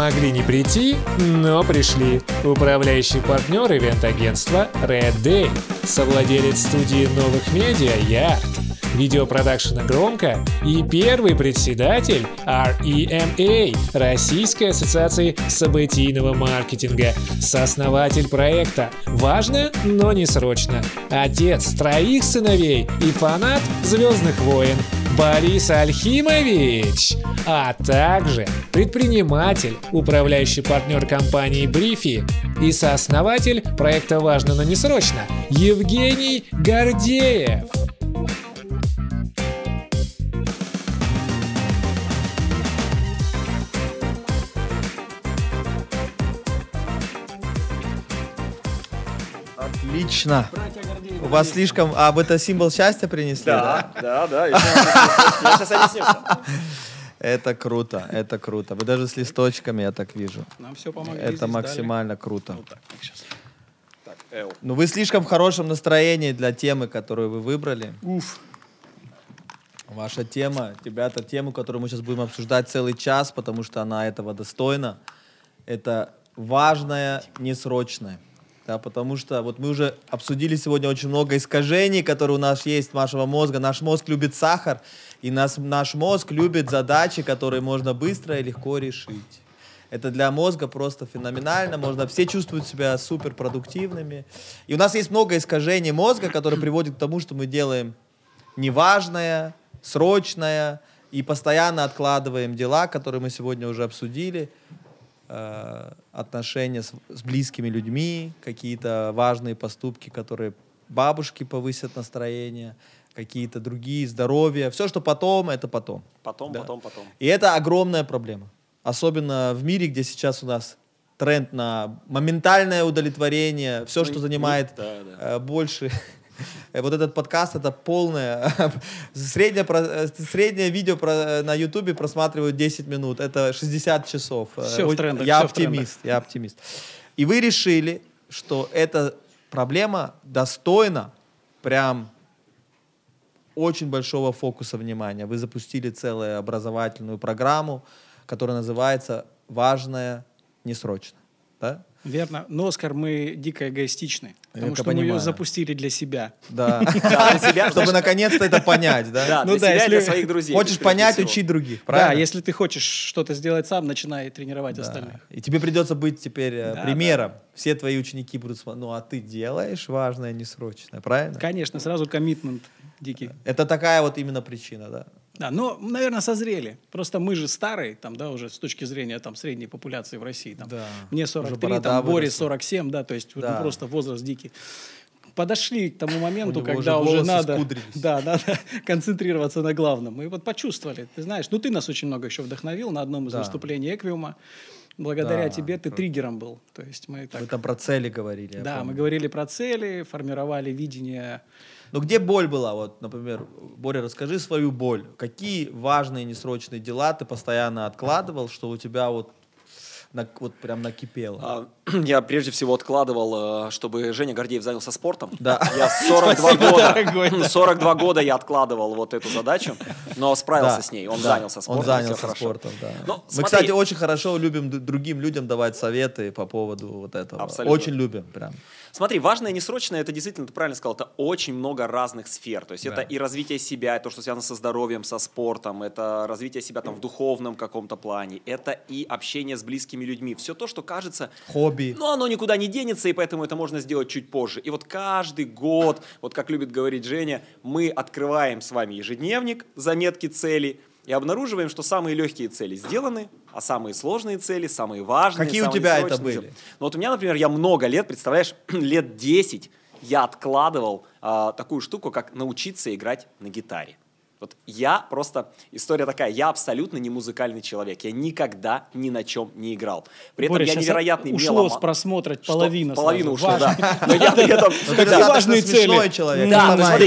Могли не прийти, но пришли. Управляющий партнер ивент-агентства Red Day. Совладелец студии новых медиа Ярд. Видеопродакшена «Громко» и первый председатель REMA Российской ассоциации событийного маркетинга. Сооснователь проекта «Важно, но не срочно». Отец троих сыновей и фанат «Звездных войн» Борис Альхимович, а также предприниматель, управляющий партнер компании Брифи и сооснователь проекта «Важно, но не срочно» Евгений Гордеев. Отлично. У вас слишком... А, вы это символ счастья принесли? Да, да, да. Я сейчас объясню. Это круто, это круто. Вы даже с листочками, я так вижу. Нам все помогли. Это максимально круто. Вот так, сейчас. Так, Эл. Ну, вы слишком в хорошем настроении для темы, которую вы выбрали. Уф. Ваша тема, ребята, тему, которую мы сейчас будем обсуждать целый час, потому что она этого достойна. Это важное, несрочное. Да, потому что вот мы уже обсудили сегодня очень много искажений, которые у нас есть нашего мозга. Наш мозг любит сахар, и нас, наш мозг любит задачи, которые можно быстро и легко решить. Это для мозга просто феноменально. Можно, все чувствуют себя суперпродуктивными. И у нас есть много искажений мозга, которые приводят к тому, что мы делаем неважное, срочное и постоянно откладываем дела, которые мы сегодня уже обсудили. Э, отношения с, с близкими людьми, какие-то важные поступки, которые бабушки повысят настроение, какие-то другие, здоровье. Все, что потом, это потом. Потом, Да. потом, потом. И это огромная проблема. Особенно в мире, где сейчас у нас тренд на моментальное удовлетворение, все, что занимает да, да. э, больше. Э, Вот этот подкаст это полное. Среднее, э, среднее видео про- на Ютубе просматривают 10 минут. Это 60 часов. Э, Всё в трендах, Я в трендах. оптимист. Я оптимист. И вы решили, что эта проблема достойна прям очень большого фокуса внимания. Вы запустили целую образовательную программу, которая называется «Важное несрочно». Да? Верно. Но, Оскар, мы дико эгоистичны. Потому Я что мы понимаю. ее запустили для себя. Да. Да, для себя, Чтобы наконец-то это понять, да? Да, Ну для да, себя для своих друзей. Хочешь понять, учи других, Да, правильно? если ты хочешь что-то сделать сам, начинай тренировать Да. остальных. И тебе придется быть теперь э, Да, примером. Все твои ученики будут смотреть, ну а ты делаешь важное несрочное, правильно? Конечно, сразу коммитмент дикий. Это такая вот именно причина, да? Да, но, наверное, созрели. Просто мы же старые, там, да, уже с точки зрения там, средней популяции в России. Там, Да. Мне Уже 43, борода там, Боре выросла. 47, да, то есть ну, Да. просто возраст дикий. Подошли к тому моменту, когда уже уже, надо, да, надо концентрироваться на главном. И вот почувствовали, ты знаешь, ну ты нас очень много еще вдохновил на одном из Да. выступлений Эквиума. Благодаря Да. тебе ты триггером был. То есть мы так... Вы там про цели говорили. да, помню. мы говорили про цели, формировали видение. Ну где боль была? Вот, например, Боря, расскажи свою боль. Какие важные несрочные дела ты постоянно откладывал, что у тебя вот, на- вот прям накипело? А, Я прежде всего откладывал, э, чтобы Женя Гордеев занялся спортом. Да. Я 42 Спасибо, года, дорогой, да. 42 года я откладывал вот эту задачу, но справился Да, с ней. Он да, занялся спортом. Он занялся спортом, да. Ну, Мы, смотри. кстати, очень хорошо любим другим людям давать советы по поводу вот этого. Абсолютно. Очень любим прям. Смотри, важное и несрочное, это действительно, ты правильно сказал, это очень много разных сфер. То есть Да. это и развитие себя, и то, что связано со здоровьем, со спортом, это развитие себя там в духовном каком-то плане, это и общение с близкими людьми. Все то, что кажется, Хобби. но оно никуда не денется, и поэтому это можно сделать чуть позже. И вот каждый год, вот как любит говорить Женя, мы открываем с вами ежедневник, заметки целей, и обнаруживаем, что самые легкие цели сделаны, а самые сложные цели, самые важные, Какие у самые тебя это были? Ну вот у меня, например, я много лет, представляешь, лет 10 я откладывал а, такую штуку, как научиться играть на гитаре. Вот я просто, история такая, я абсолютно не музыкальный человек, я никогда ни на чем не играл. При этом Боря, я невероятный ушло меломан. с просмотра Что? половина. Половина сразу. ушло, Важно. да. Но я при этом... Ну, достаточно важные цели? человек. Ну, Да, то смотри,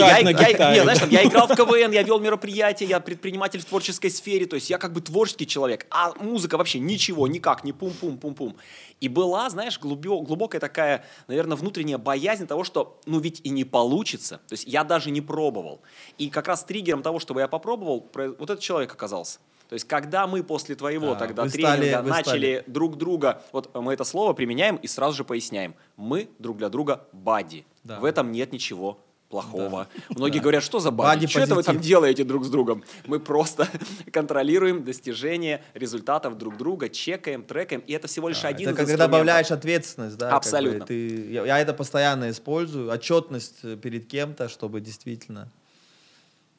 я играл в КВН, я вел мероприятия, я предприниматель в творческой сфере, то есть я как бы творческий человек, а музыка вообще ничего, никак, не пум-пум-пум-пум. И была, знаешь, глубё- глубокая такая, наверное, внутренняя боязнь того, что, ну ведь и не получится. То есть я даже не пробовал. И как раз триггером того, чтобы я попробовал, про- вот этот человек оказался. То есть, когда мы после твоего Да, тогда тренинга стали- начали стали- друг друга, вот мы это слово применяем и сразу же поясняем. Мы друг для друга бади. Да. В этом нет ничего плохого. Многие говорят, что за бади? Что это вы там делаете друг с другом? Мы просто контролируем достижение результатов друг друга, чекаем, трекаем, и это всего лишь один Это из когда инструментов. добавляешь ответственность, да? как бы Абсолютно. ты, я, я это постоянно использую, отчетность перед кем-то, чтобы действительно...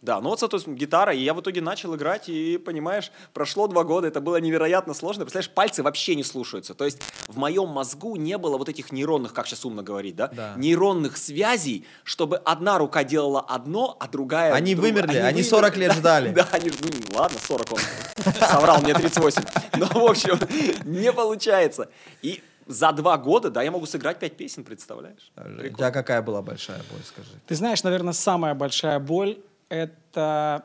Да, ну вот, соответственно, гитара, и я в итоге начал играть, и, понимаешь, прошло два года, это было невероятно сложно, представляешь, пальцы вообще не слушаются, то есть в моем мозгу не было вот этих нейронных, как сейчас умно говорить, да, Да. нейронных связей, чтобы одна рука делала одно, а другая... Они друг- вымерли, они вымерли. 40 лет ждали. Да, они ну, ладно, 40 он соврал, мне 38. Но, в общем, не получается. И за два года, да, я могу сыграть пять песен, представляешь? У Прикольно. тебя какая была большая боль, скажи? Ты знаешь, наверное, самая большая боль — это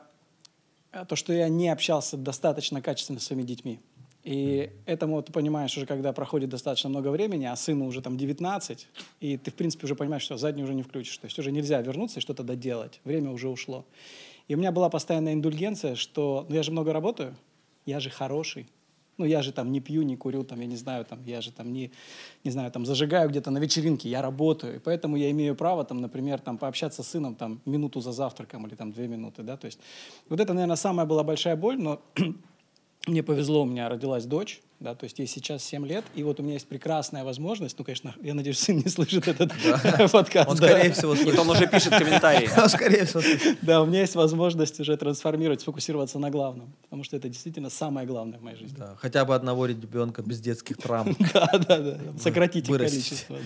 э, то, что я не общался достаточно качественно с своими детьми. И этому ты понимаешь уже, когда проходит достаточно много времени, а сыну уже там 19, и ты, в принципе, уже понимаешь, что задний уже не включишь. То есть уже нельзя вернуться и что-то доделать. Время уже ушло. И у меня была постоянная индульгенция, что ну, я же много работаю, я же хороший. Ну, я же там не пью, не курю, там, я не знаю, там, я же там не, не знаю, там, зажигаю где-то на вечеринке, я работаю. И поэтому я имею право, там, например, там, пообщаться с сыном, там, минуту за завтраком или там две минуты, да, то есть вот это, наверное, самая была большая боль, но мне повезло, у меня родилась дочь, да, то есть ей сейчас 7 лет, и вот у меня есть прекрасная возможность, ну, конечно, я надеюсь, сын не слышит этот подкаст. Он, скорее всего, слышит. он уже пишет комментарии. Скорее всего. Да, у меня есть возможность уже трансформировать, сфокусироваться на главном, потому что это действительно самое главное в моей жизни. Да, Хотя бы одного ребенка без детских травм. Да, да, да. Сократить количество.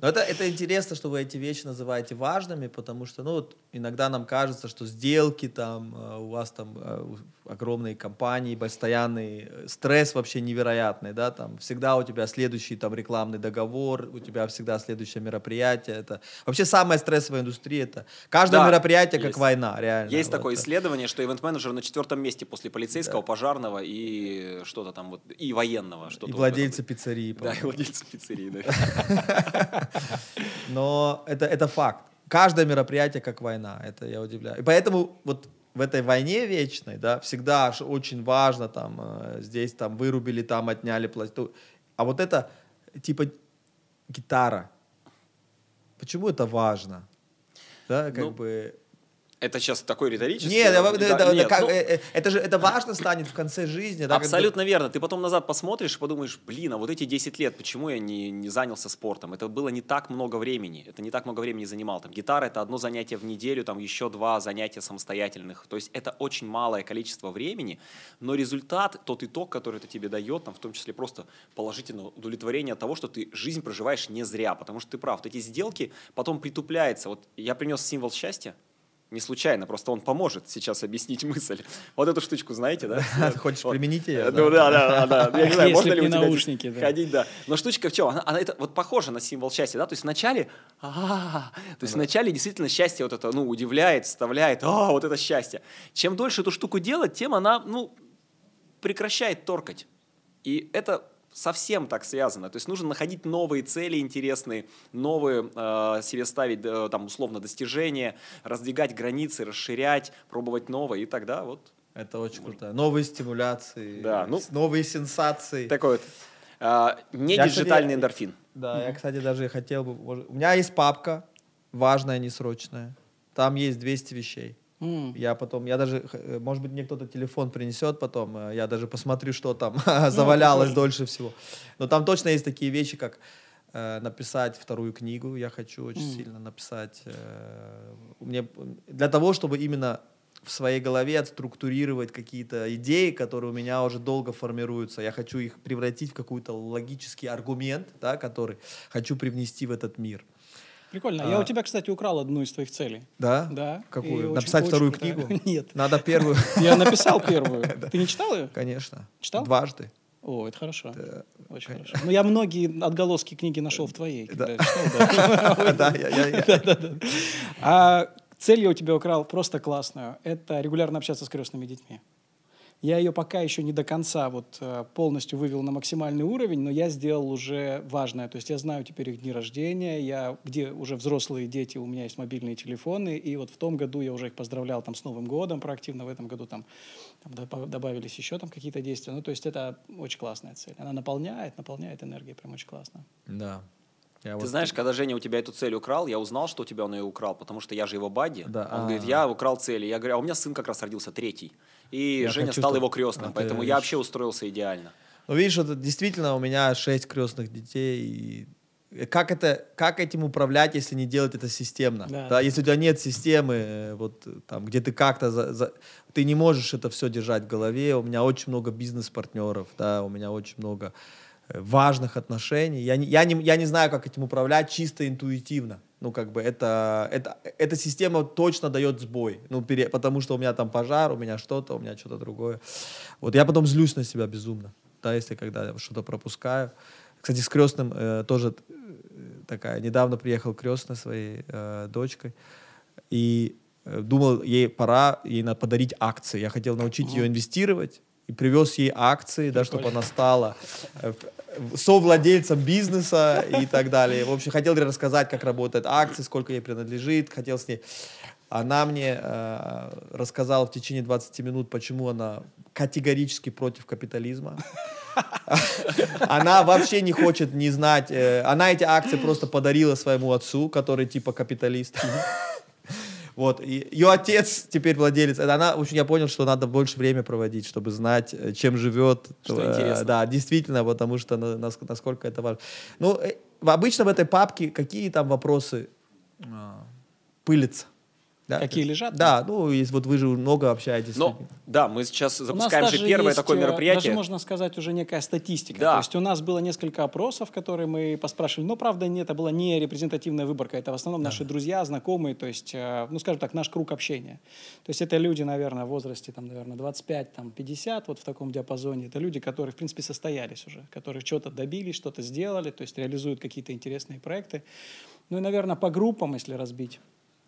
Но это, это интересно, что вы эти вещи называете важными, потому что, ну, вот иногда нам кажется, что сделки там, э, у вас там э, огромные компании, постоянный э, стресс вообще невероятный, да, там всегда у тебя следующий там рекламный договор, у тебя всегда следующее мероприятие, это вообще самая стрессовая индустрия, это каждое Да, мероприятие как есть. война, реально. Есть Вот, такое исследование, что ивент-менеджер на четвертом месте после полицейского, пожарного и что-то там вот, и военного. Что-то И вот владельцы в этом. пиццерии. Да, и владельцы пиццерии, да. Но это, это факт. Каждое мероприятие как война, это я удивляю. И поэтому вот в этой войне вечной, да, всегда очень важно, там, э, здесь там вырубили, там отняли пласту. А вот это, типа, гитара. Почему это важно? Да, как Ну, бы... Это сейчас такой риторический. Нет, да, это, да, это- нет, как- ну, э, э, это же это важно станет в конце жизни. да, Абсолютно верно. Ты потом назад посмотришь и подумаешь, блин, а вот эти 10 лет, почему я не, не занялся спортом? Это было не так много времени. Это не так много времени занимал. Там, гитара — это одно занятие в неделю, там еще два занятия самостоятельных. То есть это очень малое количество времени, но результат, тот итог, который это тебе дает, там, в том числе просто положительное удовлетворение от того, что ты жизнь проживаешь не зря. Потому что ты прав, вот эти сделки потом притупляются. Вот я принес символ счастья, не случайно, просто он поможет сейчас объяснить мысль. Вот эту штучку знаете, да? Хочешь Вот. применить её, Ну да, да, да. да. Я не знаю, Если можно ли у тебя наушники, да. ходить, да. Но штучка в чем? Она, она это вот похожа на символ счастья, да? То есть вначале, а, то есть вначале действительно счастье вот это, ну, удивляет, вставляет, а, вот это счастье. Чем дольше эту штуку делать, тем она, ну, прекращает торкать. И это совсем так связано. То есть нужно находить новые цели интересные, новые э, себе ставить, э, там, условно, достижения, раздвигать границы, расширять, пробовать новое, и тогда вот Это очень круто. Новые стимуляции, Да, ну, новые сенсации. такой вот э, не Я, диджитальный кстати, эндорфин. Да, я, кстати, даже хотел бы... У меня есть папка, важная, несрочная. Там есть 200 вещей. М. Я потом, я даже, э, может быть, мне кто-то телефон принесет потом, э, я даже посмотрю, что там завалялось дольше всего. Но там точно есть такие вещи, как э, написать вторую книгу, я хочу очень М. сильно написать. э, мне, для того, чтобы именно в своей голове отструктурировать какие-то идеи, которые у меня уже долго формируются. Я хочу их превратить в какой-то логический аргумент, да, который хочу привнести в этот мир. Прикольно. А. Я у тебя, кстати, украл одну из твоих целей. Да? Да. и Какую? очень- Написать очень вторую крутая. книгу? Нет. Надо первую. Я написал первую. Ты не читал ее? Конечно. Читал? Дважды. О, это хорошо. Да, Очень хорошо. Ну, я многие отголоски книги нашел в твоей. Да. да. Я- А цель я у тебя украл просто классную. Это регулярно общаться с крестными детьми. Я ее пока еще не до конца вот э, полностью вывел на максимальный уровень, но я сделал уже важное. То есть я знаю теперь их дни рождения, я, где уже взрослые дети, у меня есть мобильные телефоны, и вот в том году я уже их поздравлял там с Новым годом проактивно, в этом году там, там добавились еще там какие-то действия. Ну, то есть это очень классная цель. Она наполняет, наполняет энергией, прям очень классно. Да. Я Ты вот... знаешь, когда Женя у тебя эту цель украл, я узнал, что у тебя он ее украл, потому что я же его бадди. Да. Он а -а -а. говорит, я украл цели. Я говорю, а у меня сын как раз родился третий. И я Женя стал его крестным, а поэтому я вообще устроился идеально. Ну, видишь, это действительно у меня шесть крестных детей. И как, это, как этим управлять, если не делать это системно? Да. Да? Если у тебя нет системы, э, вот, там, где ты как-то... За, за, ты не можешь это все держать в голове. У меня очень много бизнес-партнеров, да, у меня очень много э, важных отношений. Я не, я, не, я не знаю, как этим управлять чисто интуитивно. Ну, как бы это, это, эта система точно дает сбой. Ну, пере, потому что у меня там пожар, у меня что-то, у меня что-то другое. Вот я потом злюсь на себя безумно. Да, если когда что-то пропускаю. Кстати, с крестным э, тоже э, такая. Недавно приехал крестный своей э, дочкой. И э, думал, ей пора, ей надо подарить акции. Я хотел научить ее инвестировать и привез ей акции, да, чтобы она стала э, совладельцем бизнеса и так далее. В общем, хотел рассказать, как работают акции, сколько ей принадлежит, хотел с ней... Она мне э, рассказала в течение 20 минут, почему она категорически против капитализма. Она вообще не хочет не знать. Э, она эти акции просто подарила своему отцу, который типа капиталист. Вот. И ее отец теперь владелец. Она, в общем, я понял, что надо больше время проводить, чтобы знать, э, чем живет. Что э, интересно. Да, действительно, потому что насколько это важно. Ну, э, обычно в этой папке какие там вопросы а, пылятся? Да, Какие лежат? Да, ну, если вот вы же много общаетесь. Но, да, мы сейчас запускаем же первое есть, такое мероприятие. Даже можно сказать уже некая статистика. Да. То есть у нас было несколько опросов, которые мы поспрашивали, но правда нет, это была не репрезентативная выборка, это в основном да. наши друзья, знакомые, то есть, э, ну, скажем так, наш круг общения. То есть это люди, наверное, в возрасте, там, наверное, 25, там, 50, вот в таком диапазоне. Это люди, которые, в принципе, состоялись уже, которые что-то добились, что-то сделали, то есть реализуют какие-то интересные проекты. Ну и, наверное, по группам, если разбить,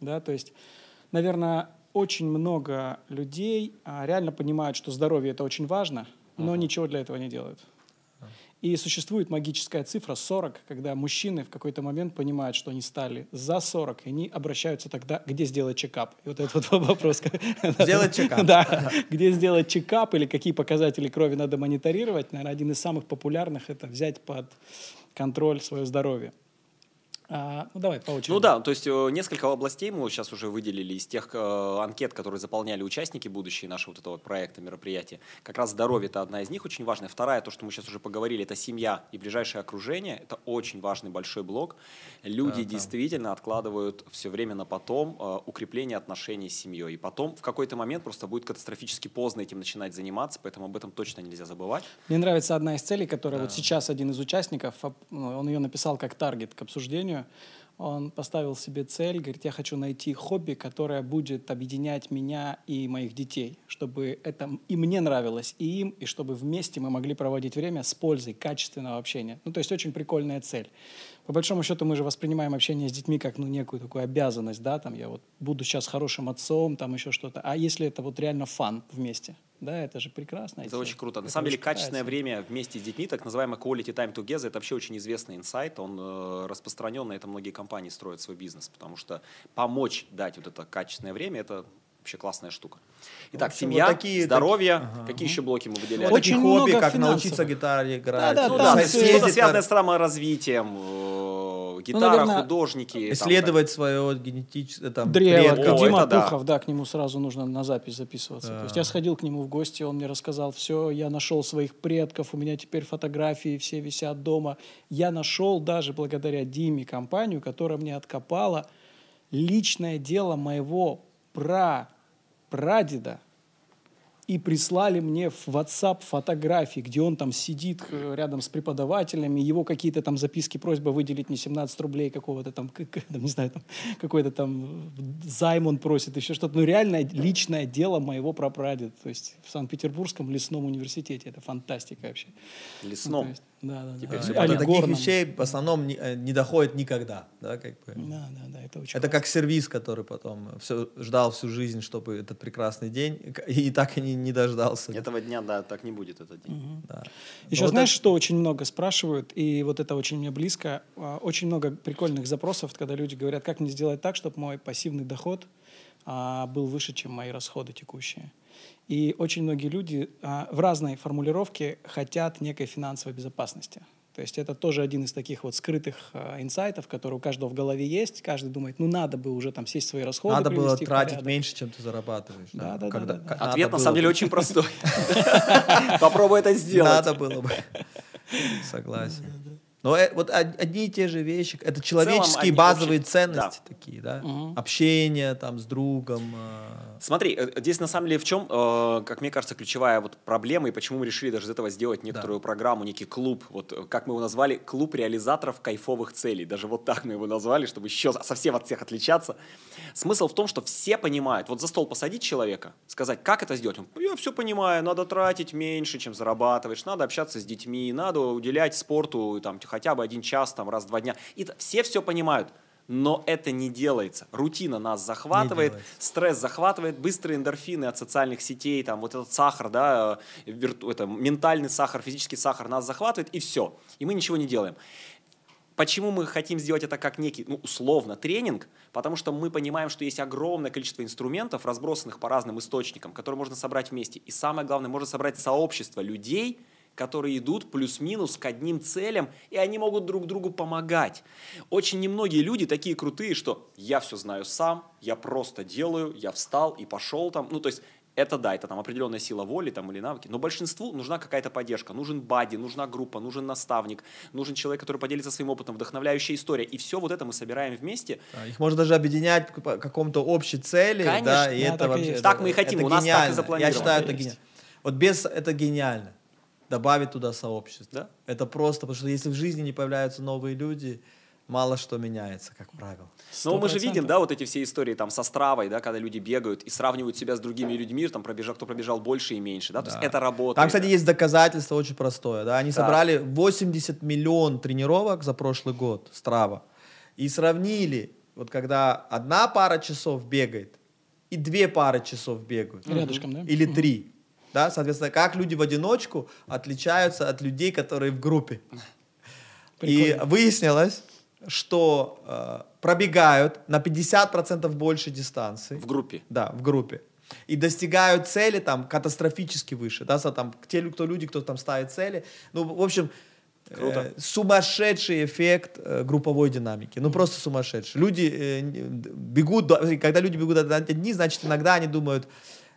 да, то есть наверное, очень много людей а, реально понимают, что здоровье это очень важно, но uh-huh. ничего для этого не делают. И существует магическая цифра 40, когда мужчины в какой-то момент понимают, что они стали за 40, и они обращаются тогда, где сделать чекап. И вот этот вот вопрос. Сделать чекап. Да, где сделать чекап или какие показатели крови надо мониторировать. Наверное, один из самых популярных – это взять под контроль свое здоровье. А, ну, давай по очереди. Ну да, то есть э, несколько областей мы сейчас уже выделили из тех э, анкет, которые заполняли участники будущие нашего вот этого проекта, мероприятия. Как раз здоровье – это одна из них очень важная. Вторая, то, что мы сейчас уже поговорили, это семья и ближайшее окружение. Это очень важный большой блок. Люди да, действительно да. откладывают все время на потом э, укрепление отношений с семьей. И потом в какой-то момент просто будет катастрофически поздно этим начинать заниматься, поэтому об этом точно нельзя забывать. Мне нравится одна из целей, которая да. вот сейчас один из участников, ну, он ее написал как таргет к обсуждению, он поставил себе цель, говорит, я хочу найти хобби, которое будет объединять меня и моих детей, чтобы это и мне нравилось, и им, и чтобы вместе мы могли проводить время с пользой качественного общения. Ну, то есть очень прикольная цель. По большому счету мы же воспринимаем общение с детьми как ну, некую такую обязанность, да, там я вот буду сейчас хорошим отцом, там еще что-то. А если это вот реально фан вместе? Да, это же прекрасно. Это очень круто. Это На самом деле, качественное время вместе с детьми, так называемый quality time together, это вообще очень известный инсайт. Он э, распространен, на это многие компании строят свой бизнес, потому что помочь дать вот это качественное время, это вообще классная штука. Итак, общем, семья, вот такие, здоровье. Так... Ага. Какие еще блоки мы выделяем? Очень хобби, как финансовых. научиться гитаре играть. Да, да, ну, да, что-то связанное с саморазвитием, ну, гитара, ну, наверное, художники. Исследовать там, свое генетическое там, Древо. Предков. Дима это Пухов, да. да, к нему сразу нужно на запись записываться. Да. То есть я сходил к нему в гости, он мне рассказал, все, я нашел своих предков, у меня теперь фотографии все висят дома. Я нашел даже благодаря Диме компанию, которая мне откопала личное дело моего прадеда, и прислали мне в WhatsApp фотографии, где он там сидит э, рядом с преподавателями, его какие-то там записки, просьба выделить мне 17 рублей какого-то там, не знаю, там какой-то там займ он просит, еще что-то. Ну, реальное личное дело моего прапрадеда, то есть в Санкт-Петербургском лесном университете. Это фантастика вообще. Лесном? Ну, есть, Да, да, Теперь да. всё А до таких горном. вещей в основном не, э, не доходит никогда, да, как бы. Да, да, да, это очень Это классно. как сервис, который потом все, ждал всю жизнь, чтобы этот прекрасный день, и так и не, не дождался. Этого дня, да, так не будет этот день. Да. Еще Но вот знаешь, это- что очень много спрашивают, и вот это очень мне близко. А, Очень много прикольных запросов, когда люди говорят, как мне сделать так, чтобы мой пассивный доход а, был выше, чем мои расходы текущие. И очень многие люди а, в разной формулировке хотят некой финансовой безопасности. То есть это тоже один из таких вот скрытых а, инсайтов, который у каждого в голове есть. Каждый думает, ну надо бы уже там сесть свои расходы, Надо было тратить порядок. меньше, чем ты зарабатываешь. Да, да, да, Когда- да, да. надо Ответ на самом деле очень простой. Попробуй это сделать. Надо было бы. Согласен. Но э, вот од- одни и те же вещи, это человеческие базовые ценности такие, да? Общение там с другом. Смотри, э, здесь на самом деле в чем, э, как мне кажется, ключевая вот проблема, и почему мы решили даже из этого сделать некоторую программу, некий клуб, вот э, как мы его назвали, клуб реализаторов кайфовых целей. Даже вот так мы его назвали, чтобы еще совсем от всех отличаться. Смысл в том, что все понимают, вот за стол посадить человека, сказать, как это сделать. Он, я все понимаю, надо тратить меньше, чем зарабатываешь, надо общаться с детьми, надо уделять спорту там, хотя бы один час, там, раз в два дня. И все все понимают. Но это не делается. Рутина нас захватывает, стресс захватывает, быстрые эндорфины от социальных сетей, там вот этот сахар, да, э, вирту- это, ментальный сахар, физический сахар нас захватывает, и все. И мы ничего не делаем. Почему мы хотим сделать это как некий, ну, условно, тренинг? Потому что мы понимаем, что есть огромное количество инструментов, разбросанных по разным источникам, которые можно собрать вместе. И самое главное, можно собрать сообщество людей, которые идут плюс-минус к одним целям, и они могут друг другу помогать. Очень немногие люди такие крутые, что я все знаю сам, я просто делаю, я встал и пошел там. Ну, то есть это да, это там определенная сила воли там, или навыки, но большинству нужна какая-то поддержка, нужен бади, нужна группа, нужен наставник, нужен человек, который поделится своим опытом, вдохновляющая история. И все вот это мы собираем вместе. да, Их можно даже объединять по какому-то общей цели, да, Конечно. и Да, это так и вообще... это- Так мы и хотим, это у нас так и гениально. запланировано. Я считаю, это Есть. гениально. Вот без это гениально. Добавить туда сообщество. Да. Это просто, потому что если в жизни не появляются новые люди, мало что меняется, как правило. Но мы же 100%. видим, да, вот эти все истории там со стравой, да, когда люди бегают и сравнивают себя с другими людьми, там пробежал, кто пробежал больше и меньше, да, то есть Да. это работает. Там, кстати, есть доказательство очень простое. Да? Они Так. собрали 80 миллион тренировок за прошлый год, Страва, и сравнили, вот когда одна пара часов бегает и две пары часов бегают. Рядышком, да? Или три. Да? Соответственно, как люди в одиночку отличаются от людей, которые в группе. И Прикольно. выяснилось, что э, пробегают на 50% больше дистанции. в группе. Да, в группе. И достигают цели там катастрофически выше. Да, там, те, кто люди, кто там ставит цели. Ну, в общем, Круто. э, сумасшедший эффект э, групповой динамики. Ну, просто сумасшедший. Люди э, бегут, до- когда люди бегут одни, значит, иногда они думают,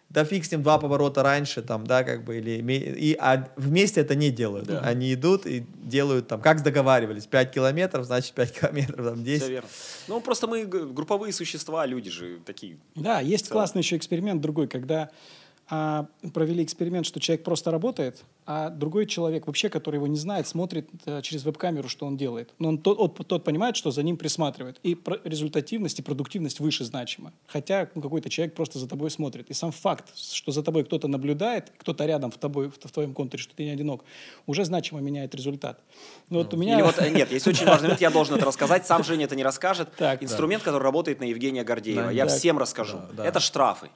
да фиг с ним, два поворота раньше, там, да, как бы, или, и, а вместе это не делают. Да. Они идут и делают там, как договаривались, 5 километров, значит, 5 километров, там, 10. Все верно. Ну, просто мы групповые существа, люди же такие. Да, есть классный еще эксперимент другой, когда а, провели эксперимент, что человек просто работает, а другой человек, вообще, который его не знает, смотрит э, через веб-камеру, что он делает. Но он, тот, от- тот понимает, что за ним присматривают. И про- результативность и продуктивность выше значима. Хотя ну, какой-то человек просто за тобой смотрит. И сам факт, что за тобой кто-то наблюдает, кто-то рядом в, тобой, в, в твоем контуре, что ты не одинок, уже значимо меняет результат. Ну, вот у меня... Или вот, э, нет, есть очень важный момент, я должен это рассказать, сам Женя это не расскажет. Так, Инструмент, который работает на Евгения Гордеева. Да, я так. всем расскажу. Да, да. Это штрафы.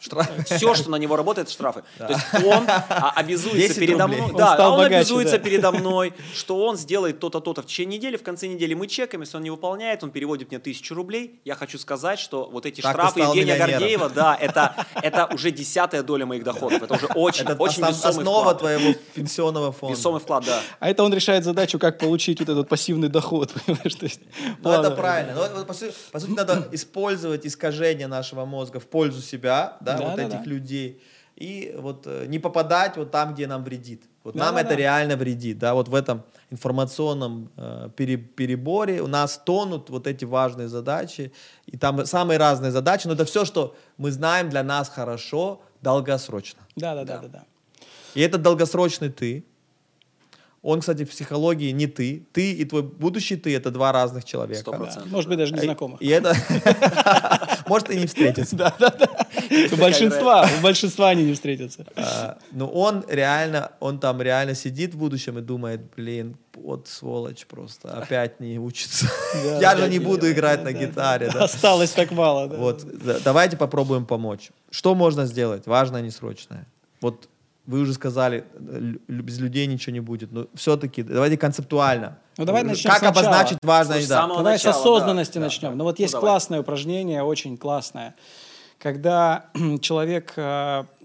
Все, что на него работает, штрафы. То есть он а, обязуется 10 передо мной, Он да, стал он богаче, обязуется да. передо мной, что он сделает то-то, то-то в течение недели, в конце недели мы чекаем, если он не выполняет, он переводит мне тысячу рублей. Я хочу сказать, что вот эти Так штрафы Евгения. Гордеева, да, это, это уже десятая доля моих доходов. Это уже очень, Это очень основ- весомый основа вклад. твоего пенсионного фонда. Весомый вклад, да. А это он решает задачу, как получить вот этот пассивный доход. понимаешь? То есть, Ну, это правильно. Но, вот, по, сути, по сути, надо использовать искажение нашего мозга в пользу себя, да, Да, вот да, этих да. людей. И вот э, не попадать вот там, где нам вредит. Вот Да, нам да, это да. реально вредит, да, вот в этом информационном э, пере- переборе у нас тонут вот эти важные задачи, и там самые разные задачи, но это все, что мы знаем для нас хорошо, долгосрочно. Да, да, да, да, да. И этот долгосрочный ты, он, кстати, в психологии не ты. Ты и твой будущий ты — это два разных человека. Сто Да. процентов. Может быть, даже И- незнакомых. И это может и не встретиться. Да, да, да. У большинства, у большинства они не встретятся. А, Но он реально, он там реально сидит в будущем и думает, блин, вот сволочь просто, опять не учится. Да, Я да, же не да, буду играть на да, гитаре. да. Осталось так мало. да. Вот, да, давайте попробуем помочь. Что можно сделать? Важное, не срочное. Вот вы уже сказали, без людей ничего не будет, но все-таки давайте концептуально. Ну, давай начнем Как сначала. обозначить важное? Слушай, да. Давай начала, с осознанности да, начнем. да. Ну вот Ну, есть давай. классное упражнение, очень классное. Когда человек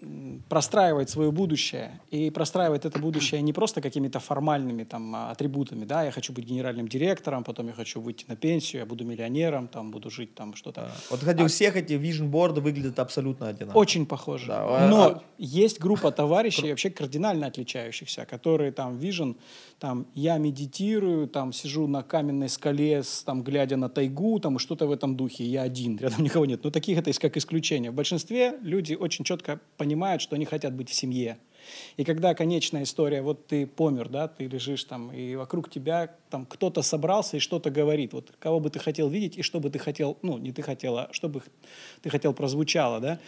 м, простраивает свое будущее, и простраивает это будущее не просто какими-то формальными там, а, атрибутами, да, я хочу быть генеральным директором, потом я хочу выйти на пенсию, я буду миллионером, там, буду жить там что-то. Вот, кстати, у всех эти vision борды выглядят абсолютно одинаково. Очень похоже. Да, а- Но а- есть группа товарищей вообще кардинально отличающихся, которые там вижен, там я медитирую, там сижу на каменной скале, с, там глядя на тайгу, там что-то в этом духе. Я один, рядом никого нет. Но таких это есть как исключение. В большинстве люди очень четко понимают, что они хотят быть в семье. И когда конечная история, вот ты помер, да, ты лежишь там, и вокруг тебя там кто-то собрался и что-то говорит. Вот кого бы ты хотел видеть и что бы ты хотел, ну, не ты хотела, что бы ты хотел прозвучало, да.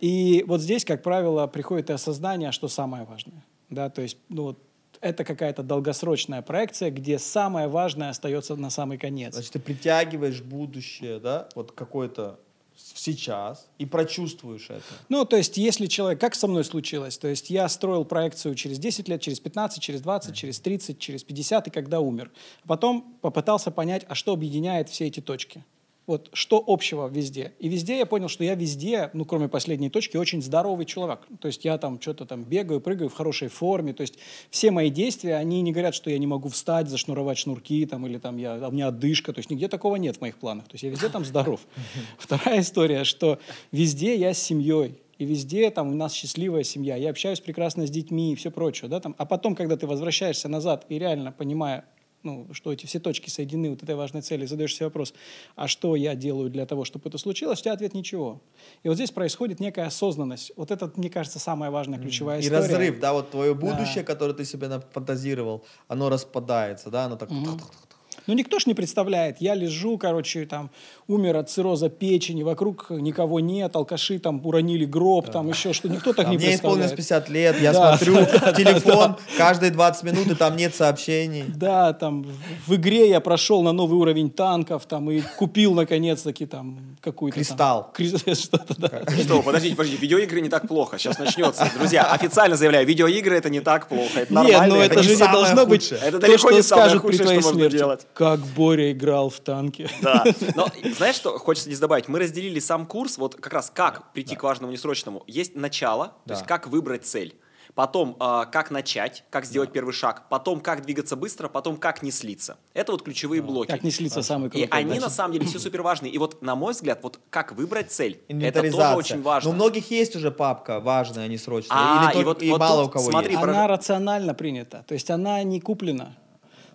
И вот здесь, как правило, приходит и осознание, что самое важное, да, то есть, ну, вот это какая-то долгосрочная проекция, где самое важное остается на самый конец. Значит, ты притягиваешь будущее, да, вот какое-то сейчас и прочувствуешь это. Ну, то есть, если человек, как со мной случилось, то есть я строил проекцию через 10 лет, через 15, через 20, через 30, через 50, и когда умер. Потом попытался понять, а что объединяет все эти точки. Вот что общего везде. И везде я понял, что я везде, ну, кроме последней точки, очень здоровый человек. То есть я там что-то там бегаю, прыгаю в хорошей форме. То есть все мои действия, они не говорят, что я не могу встать, зашнуровать шнурки там, или там я, а у меня одышка. То есть нигде такого нет в моих планах. То есть я везде там здоров. Вторая история, что везде я с семьей. И везде там у нас счастливая семья. Я общаюсь прекрасно с детьми и все прочее. Да, там. А потом, когда ты возвращаешься назад и реально понимая, ну, что эти все точки соединены вот этой важной цели, задаешь себе вопрос, а что я делаю для того, чтобы это случилось, у тебя ответ ничего. И вот здесь происходит некая осознанность. Вот это, мне кажется, самая важная ключевая И история. разрыв, да, вот твое будущее, которое ты себе нафантазировал, оно распадается, да, оно так... Ну, никто ж не представляет. Я лежу, короче, там, умер от цирроза печени, вокруг никого нет, алкаши там уронили гроб, там еще что. Никто так А не мне исполнилось представляет. 50 лет, я Да, смотрю телефон, каждые 20 минут, и там нет сообщений. Да, там в- игре я прошел на новый уровень танков, там, и купил, наконец-таки, там, какую-то... там- Кристалл. Крис- Что-то, да. Что, подождите, подождите, видеоигры не так плохо. Сейчас начнется. Друзья, официально заявляю, видеоигры это не так плохо. Это Нет, нормально. ну это, не же не должно быть. Это то, далеко что не самое при худшее, твоей что можно смерти. делать. Как Боря играл в танке. Да. Но знаешь, что хочется здесь добавить? Мы разделили сам курс, вот как раз как прийти к важному несрочному. Есть начало, то Да. есть как выбрать цель. Потом, а, как начать, как сделать первый шаг. Потом, как двигаться быстро. Потом, как не слиться. Это вот ключевые блоки. Как не слиться самый И крутой. они да. на самом деле все супер важные. И вот, на мой взгляд, вот как выбрать цель, это тоже очень важно. Но у многих есть уже папка важная, а не срочная. А, Или и только- вот- и вот мало у кого смотри, есть. Она рационально принята. То есть она не куплена.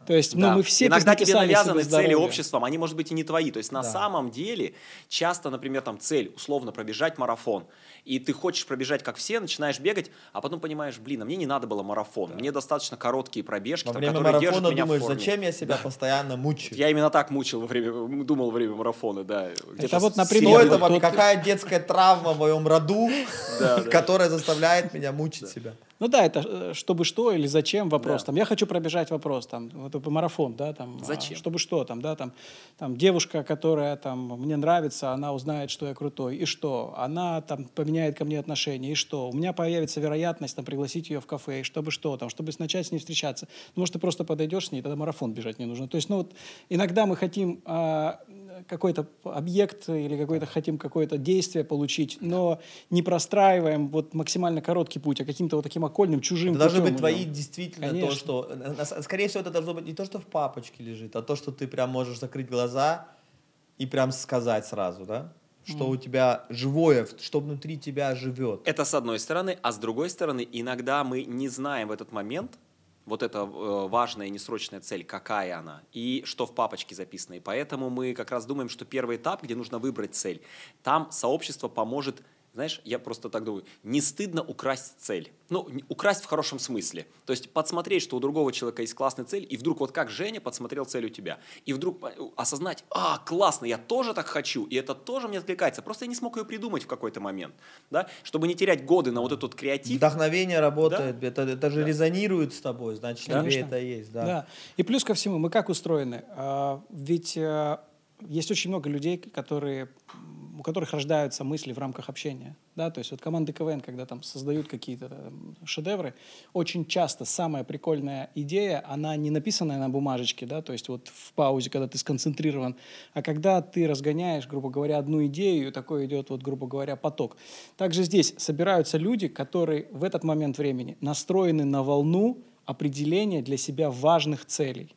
То есть ну, Да. мы все Иногда тебе навязаны цели обществом, они, может быть, и не твои. То есть на Да. самом деле часто, например, там цель, условно, пробежать марафон, и ты хочешь пробежать, как все, начинаешь бегать, а потом понимаешь, блин, а мне не надо было марафон, мне достаточно короткие пробежки, Во там, время которые держат марафона меня думаешь, в форме. зачем я себя постоянно мучаю? Я именно так мучил во время, думал во время марафона, да. Где-то вот, например, это вот вам? тот- Какая детская травма в моем роду, Да, да. которая заставляет меня мучить себя? Ну да, это э, чтобы что или зачем вопрос. Да. Там, я хочу пробежать вопрос, там, вот это марафон, да, там. а, Зачем? чтобы что, там, да, там, там, девушка, которая там мне нравится, она узнает, что я крутой, и что? Она там поменяет ко мне отношения, и что? У меня появится вероятность там пригласить ее в кафе, и чтобы что, там, чтобы начать с ней встречаться. Ну, может, ты просто подойдешь с ней, тогда марафон бежать не нужно. То есть, ну вот, иногда мы хотим а, какой-то объект или какой-то хотим какое-то действие получить, но не простраиваем вот максимально короткий путь, а каким-то вот таким окольным, чужим Это должны быть твои действительно то, Конечно. что... на- на- Скорее всего, это должно быть не то, что в папочке лежит, а то, что ты прям можешь закрыть глаза и прям сказать сразу, да? Что у тебя живое, что внутри тебя живет. Это с одной стороны, а с другой стороны, иногда мы не знаем в этот момент, вот эта э, важная несрочная цель, какая она, и что в папочке записано. И поэтому мы как раз думаем, что первый этап, где нужно выбрать цель, там сообщество поможет знаешь, я просто так думаю, не стыдно украсть цель. Ну, украсть в хорошем смысле. То есть подсмотреть, что у другого человека есть классная цель, и вдруг вот как Женя подсмотрел цель у тебя. И вдруг по- осознать, а, классно, я тоже так хочу, и это тоже мне откликается. Просто я не смог ее придумать в какой-то момент. Да? Чтобы не терять годы на вот этот креатив. Вдохновение работает, это, это же резонирует с тобой, значит, тебе Конечно. это есть, да. Да. И плюс ко всему, мы как устроены? А, Ведь а, есть очень много людей, которые, у которых рождаются мысли в рамках общения. Да? То есть вот команды КВН, когда там создают какие-то там шедевры, очень часто самая прикольная идея, она не написанная на бумажечке, да, то есть вот в паузе, когда ты сконцентрирован, а когда ты разгоняешь, грубо говоря, одну идею, такой идет, вот, грубо говоря, поток. Также здесь собираются люди, которые в этот момент времени настроены на волну определения для себя важных целей.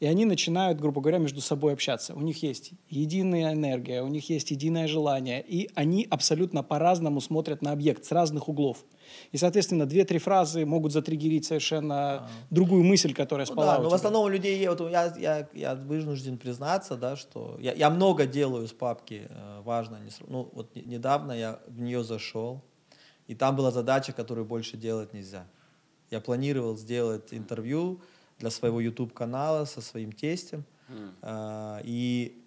И они начинают, грубо говоря, между собой общаться. У них есть единая энергия, у них есть единое желание, и они абсолютно по-разному смотрят на объект с разных углов. И, соответственно, две-три фразы могут затриггерить совершенно другую мысль, которая Ну спала да, но в тебя. основном у людей, вот я, я, я вынужден признаться, да, что я, я много делаю с папки, э, важно, не ну вот не- недавно я в нее зашел, и там была задача, которую больше делать нельзя. Я планировал сделать интервью для своего YouTube канала со своим тестем, а, и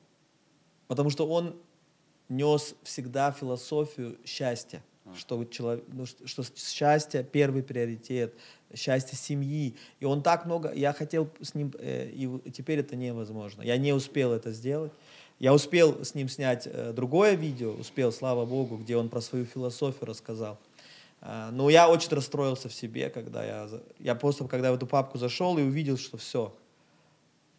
потому что он нес всегда философию счастья, что, вот чело- ну, что счастье первый приоритет, счастье семьи. И он так много, я хотел с ним, э, и теперь это невозможно. Я не успел это сделать. Я успел с ним снять э, другое видео, успел, слава богу, где он про свою философию рассказал. А, но я очень расстроился в себе, когда я, я просто, когда в эту папку зашел и увидел, что все,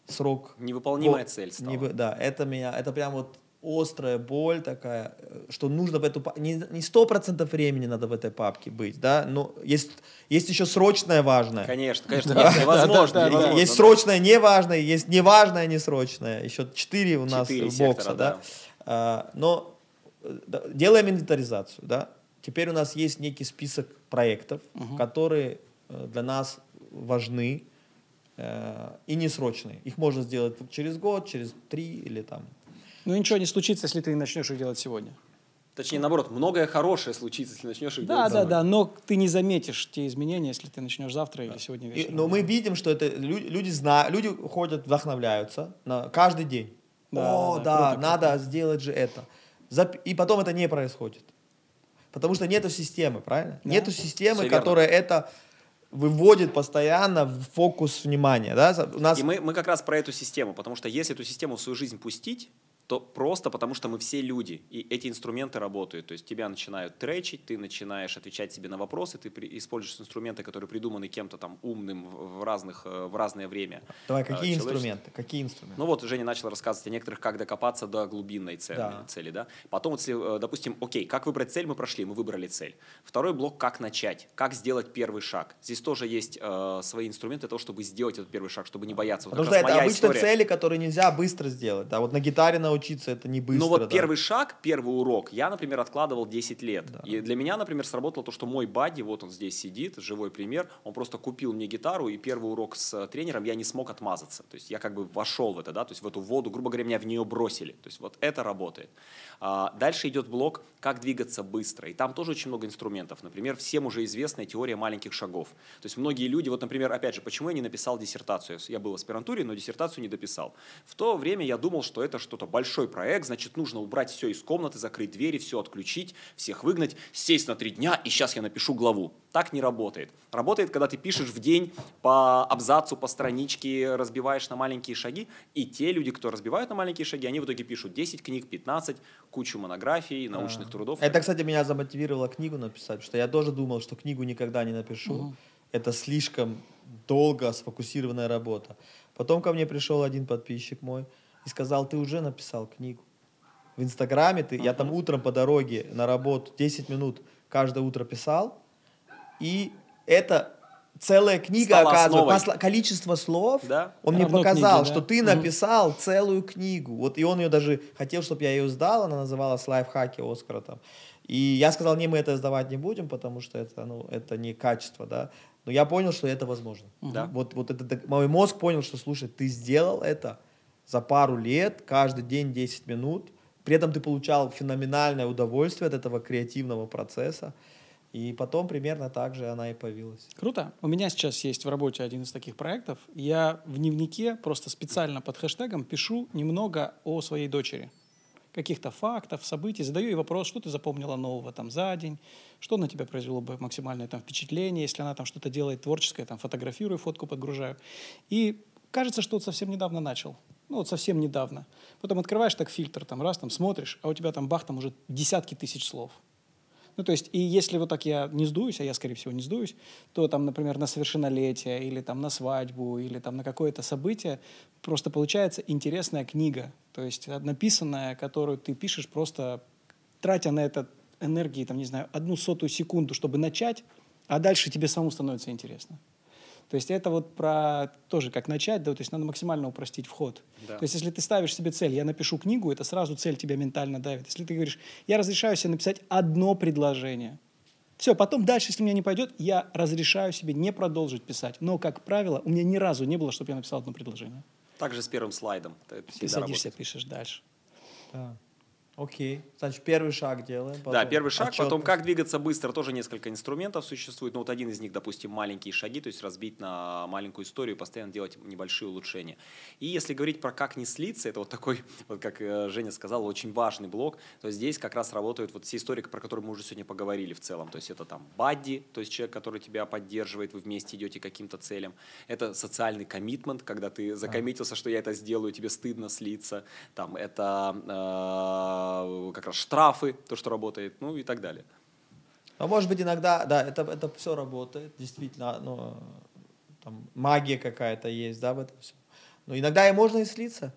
срок Невыполнимая вот, цель стала. не да, это меня, это прям вот острая боль такая, э, что нужно в эту не не сто процентов времени надо в этой папке быть, да, но есть есть еще срочное важное, Конечно, конечно, нет, невозможно. да, да, невозможно, есть да. срочное неважное, есть неважное несрочное, еще четыре у нас Четыре бокса, сектора, да. да. А, но э, да, делаем инвентаризацию, да. Теперь у нас есть некий список проектов, которые э, для нас важны э, и несрочные. Их можно сделать через год, через три или там Ну ничего не случится, если ты не начнешь их делать сегодня. Точнее, наоборот, многое хорошее случится, если начнешь их Да, делать да, завтра. да, но ты не заметишь те изменения, если ты начнешь завтра или сегодня И- вечером. но мы видим, что это лю- люди знают, люди ходят, вдохновляются на каждый день. Да, О, да, да, круто, надо сделать же это. И потом это не происходит. Потому что нету системы, правильно? Да. Нету системы, верно. которая это выводит постоянно в фокус внимания. Да? У нас И мы, мы как раз про эту систему, потому что если эту систему в свою жизнь пустить, то просто потому что мы все люди, и эти инструменты работают. То есть тебя начинают тречить, ты начинаешь отвечать себе на вопросы, ты при- используешь инструменты, которые придуманы кем-то там умным в, разных, э, в разное время. Давай, э, какие инструменты? Какие инструменты? Ну вот Женя начал рассказывать о некоторых, как докопаться до глубинной цели, Да. цели, да. Потом, если, э, допустим, окей, как выбрать цель, мы прошли, мы выбрали цель. Второй блок, как начать, как сделать первый шаг. Здесь тоже есть э, свои инструменты того, чтобы сделать этот первый шаг, чтобы не бояться. Вот Потому что это обычно история. цели, которые нельзя быстро сделать. Да? Вот на гитаре научиться это не быстро. Ну вот да. первый шаг, первый урок, я, например, откладывал 10 лет. И для меня, например, сработало то, что мой бадди, вот он здесь сидит, живой пример, он просто купил мне гитару, и первый урок с э, тренером я не смог отмазаться. То есть я как бы вошел в это, да, то есть в эту воду, грубо говоря, меня в нее бросили. То есть вот это работает. А, дальше идет блок, как двигаться быстро. И там тоже очень много инструментов. Например, всем уже известная теория маленьких шагов. То есть многие люди, вот, например, опять же, почему я не написал диссертацию? Я был в аспирантуре, но диссертацию не дописал. В то время я думал, что это что-то большой проект, значит, нужно убрать все из комнаты, закрыть двери, все отключить, всех выгнать, сесть на три дня, и сейчас я напишу главу. Так не работает. Работает, когда ты пишешь в день по абзацу, по страничке, разбиваешь на маленькие шаги, и те люди, кто разбивают на маленькие шаги, они в итоге пишут 10 книг, 15, кучу монографий, научных трудов. Это, кстати, меня замотивировало книгу написать, что я тоже думал, что книгу никогда не напишу. Это слишком долго сфокусированная работа. Потом ко мне пришел один подписчик мой и сказал, ты уже написал книгу. В Инстаграме ты, я там утром по дороге на работу 10 минут каждое утро писал, и это целая книга, Стала оказывается, основой. по сл- количество слов, Да. он мне показал, книге, да. что ты написал целую книгу. Вот и он ее даже хотел, чтобы я ее сдал, она называлась «Лайфхаки Оскара» там. И я сказал, не, мы это сдавать не будем, потому что это, ну, это не качество, да. Но я понял, что это возможно. Да. Вот, вот это, мой мозг понял, что, слушай, ты сделал это за пару лет, каждый день 10 минут. при этом ты получал феноменальное удовольствие от этого креативного процесса. И потом примерно так же она и появилась. Круто. У меня сейчас есть в работе один из таких проектов. Я в дневнике просто специально под хэштегом пишу немного о своей дочери. Каких-то фактов, событий. Задаю ей вопрос, что ты запомнила нового там за день, что на тебя произвело бы максимальное там впечатление, если она там что-то делает творческое, там фотографирую, фотку подгружаю. И кажется, что вот совсем недавно начал. Ну, вот совсем недавно. Потом открываешь так фильтр, там раз, там смотришь, а у тебя там бах, там уже десятки тысяч слов. Ну, то есть, и если вот так я не сдуюсь, а я, скорее всего, не сдуюсь, то там, например, на совершеннолетие или там на свадьбу или там на какое-то событие просто получается интересная книга, то есть написанная, которую ты пишешь просто тратя на это энергии, там, не знаю, одну сотую секунду, чтобы начать, а дальше тебе самому становится интересно. То есть это вот про тоже как начать, да, то есть надо максимально упростить вход. Да. То есть если ты ставишь себе цель, я напишу книгу, это сразу цель тебя ментально давит. Если ты говоришь, я разрешаю себе написать одно предложение, все, потом дальше, если у меня не пойдет, я разрешаю себе не продолжить писать. Но, как правило, у меня ни разу не было, чтобы я написал одно предложение. Также с первым слайдом. Ты всегда садишься, работает. пишешь дальше. Да. Окей. Значит, первый шаг делаем. Да, потом первый шаг, потом отчетность. как двигаться быстро, тоже несколько инструментов существует. Ну вот один из них, допустим, маленькие шаги, то есть разбить на маленькую историю, постоянно делать небольшие улучшения. И если говорить про как не слиться, это вот такой, вот как э, Женя сказал, очень важный блок, то здесь как раз работают вот все истории, про которые мы уже сегодня поговорили в целом. То есть это там бадди, то есть человек, который тебя поддерживает, вы вместе идете к каким-то целям. Это социальный коммитмент, когда ты закоммитился, что я это сделаю, тебе стыдно слиться. Там это э, как раз штрафы, то, что работает, ну и так далее. А может быть иногда, да, это, это все работает, действительно, ну, там магия какая-то есть, да, в этом всем. Но иногда и можно и слиться.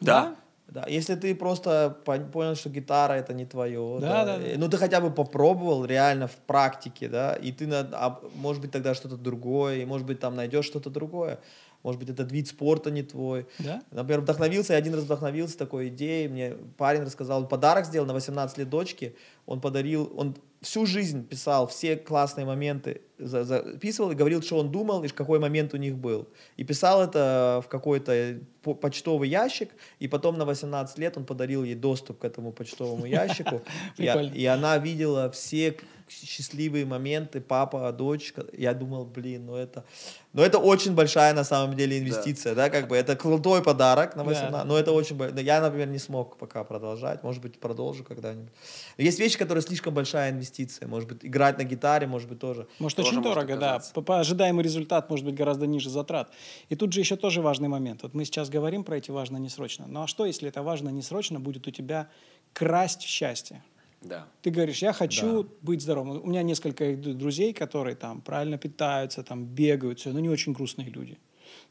Да. Да, если ты просто пон- понял, что гитара это не твое, Да, да, да. э, ну ты хотя бы попробовал реально в практике, да, и ты, на- а может быть тогда что-то другое, и может быть там найдешь что-то другое, может быть этот вид спорта не твой. Да? Например, вдохновился, я один раз вдохновился такой идеей, мне парень рассказал, он подарок сделал на 18 лет дочке, он подарил, он всю жизнь писал все классные моменты, записывал и говорил, что он думал и какой момент у них был. И писал это в какой-то по- почтовый ящик, и потом на 18 лет он подарил ей доступ к этому почтовому ящику. И, она видела все счастливые моменты, папа, дочка. Я думал, блин, ну это... Но это очень большая на самом деле инвестиция, да, как бы это крутой подарок на Да. 18, но это очень... Я, например, не смог пока продолжать, может быть, продолжу когда-нибудь. Есть вещи, которые слишком большая инвестиция, может быть, играть на гитаре, может быть, тоже. Может, Тоже очень дорого, да. ожидаемый результат может быть гораздо ниже затрат. И тут же еще тоже важный момент. Вот мы сейчас говорим про эти важно не срочно. Ну а что, если это важно не срочно будет у тебя красть счастье? Да. Ты говоришь, я хочу быть здоровым. У меня несколько друзей, которые там правильно питаются, там бегают, все, но не очень грустные люди.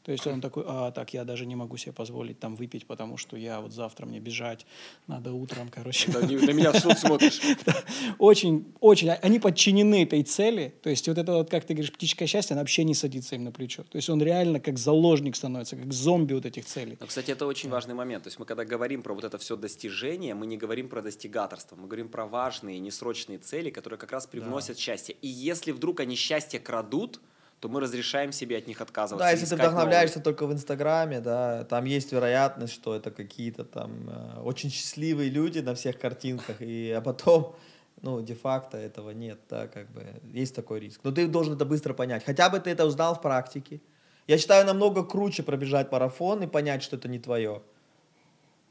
То есть он такой, а, так, я даже не могу себе позволить там выпить, потому что я вот завтра мне бежать, надо утром, короче. Да, не- на меня ты смотришь? Очень, очень, а- они подчинены этой цели, то есть вот это вот, как ты говоришь, птичка счастья, она вообще не садится им на плечо. То есть он реально как заложник становится, как зомби вот этих целей. Но, кстати, это очень важный момент. То есть мы когда говорим про вот это все достижение, мы не говорим про достигаторство, мы говорим про важные, несрочные цели, которые как раз привносят счастье. И если вдруг они счастье крадут, то мы разрешаем себе от них отказываться. Да, если ты вдохновляешься только в Инстаграме, да, там есть вероятность, что это какие-то там э, очень счастливые люди на всех картинках, и, а потом, ну, де-факто этого нет, да, как бы, есть такой риск. Но ты должен это быстро понять. Хотя бы ты это узнал в практике. Я считаю, намного круче пробежать марафон и понять, что это не твое,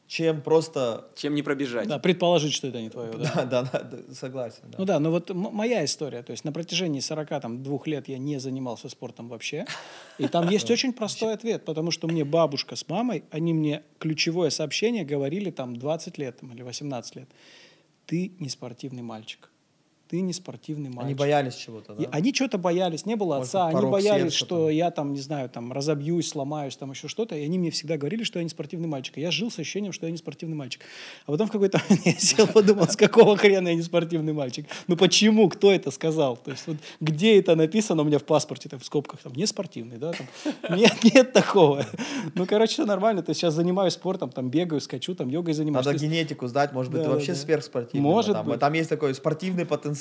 чем просто... Чем не пробежать. Да, предположить, что это не твое, да. Да, да, да, согласен. да. Ну да, но вот м- моя история, то есть на протяжении 42 лет я не занимался спортом вообще, и там есть очень простой ответ, потому что мне бабушка с мамой, они мне ключевое сообщение говорили там 20 лет там, или 18 лет. Ты не спортивный мальчик. Ты не спортивный мальчик. Они боялись чего-то, И да? они что-то боялись, не было Может, отца, они боялись, сердца что там. я там, не знаю, там разобьюсь, сломаюсь, там еще что-то, и они мне всегда говорили, что я не спортивный мальчик. И я жил с ощущением, что я не спортивный мальчик. А потом в какой-то момент я сел, подумал, с какого хрена я не спортивный мальчик? Ну почему? Кто это сказал? То есть вот где это написано у меня в паспорте, там в скобках, там не спортивный, да? Там, нет, нет такого. Ну, короче, все нормально. То есть сейчас занимаюсь спортом, там бегаю, скачу, там йогой занимаюсь. Надо генетику сдать, может быть, Да, ты да, вообще да. сверхспортивный. Может там, быть. там есть такой спортивный потенциал.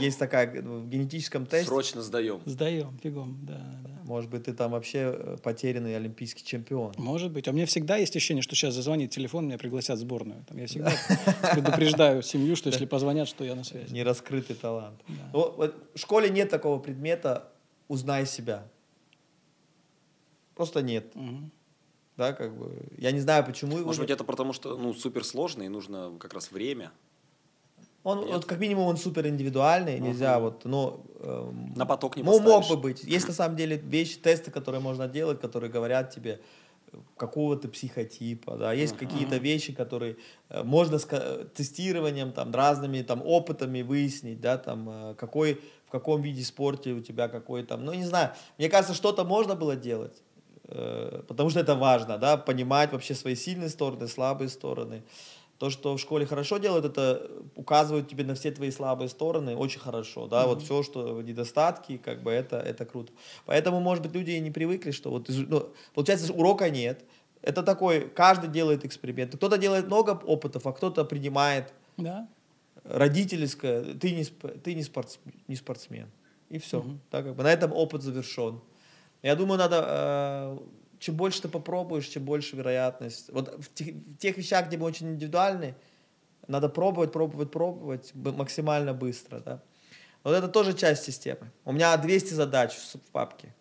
Есть такая э, в генетическом тесте. Срочно сдаем. Сдаем, бегом, да, да. Может быть, ты там вообще э, потерянный олимпийский чемпион. Может быть. А у меня всегда есть ощущение, что сейчас зазвонит телефон, меня пригласят в сборную. Там я всегда предупреждаю семью, что если позвонят, что я на связи. Нераскрытый талант. Ну, в школе нет такого предмета «узнай себя». Просто нет. Да, как бы. Я не знаю, почему его Может быть, это потому, что ну, суперсложно, и нужно как раз время. Он, вот, как минимум, он супер индивидуальный, нельзя вот, ну... эм, На поток не ну, мог поставишь. бы быть. Есть, на самом деле, вещи, тесты, которые можно делать, которые говорят тебе, э, какого ты психотипа, да, есть какие-то вещи, которые э, можно с ка- тестированием, там, разными, там, опытами выяснить, да, там, э, какой, в каком виде спорта у тебя какой там, ну, не знаю, мне кажется, что-то можно было делать, э, потому что это важно, да, понимать вообще свои сильные стороны, слабые стороны. То, что в школе хорошо делают, это указывают тебе на все твои слабые стороны, очень хорошо, да, вот все, что недостатки, как бы это, это круто. Поэтому, может быть, люди и не привыкли, что вот, ну, получается, урока нет, это такой, каждый делает эксперимент. Кто-то делает много опытов, а кто-то принимает Да. родительское, ты не, ты не, спортсмен, не спортсмен. И все. Да, как бы на этом опыт завершен. Я думаю, надо, э, чем больше ты попробуешь, чем больше вероятность. Вот в тех, в тех вещах, где мы очень индивидуальны, надо пробовать, пробовать, пробовать максимально быстро. Да? Вот это тоже часть системы. У меня 200 задач в, папке.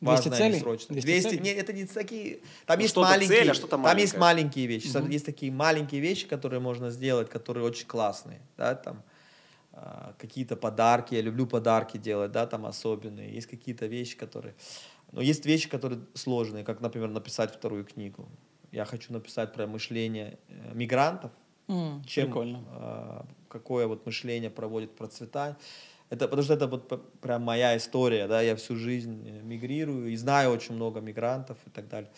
200 Важно, целей? не срочно. 200 200, целей? не, это не такие. Там Ну, есть маленькие, цель, а что-то там есть маленькое. маленькие вещи. Есть такие маленькие вещи, которые можно сделать, которые очень классные, да, там а, какие-то подарки. Я люблю подарки делать, да, там особенные. Есть какие-то вещи, которые, но есть вещи, которые сложные, как, например, написать вторую книгу. Я хочу написать про мышление э, мигрантов, М, чем Прикольно. а, какое вот мышление проводит процветание. Это потому что это вот прям моя история, да, я всю жизнь э, мигрирую и знаю очень много мигрантов и так далее.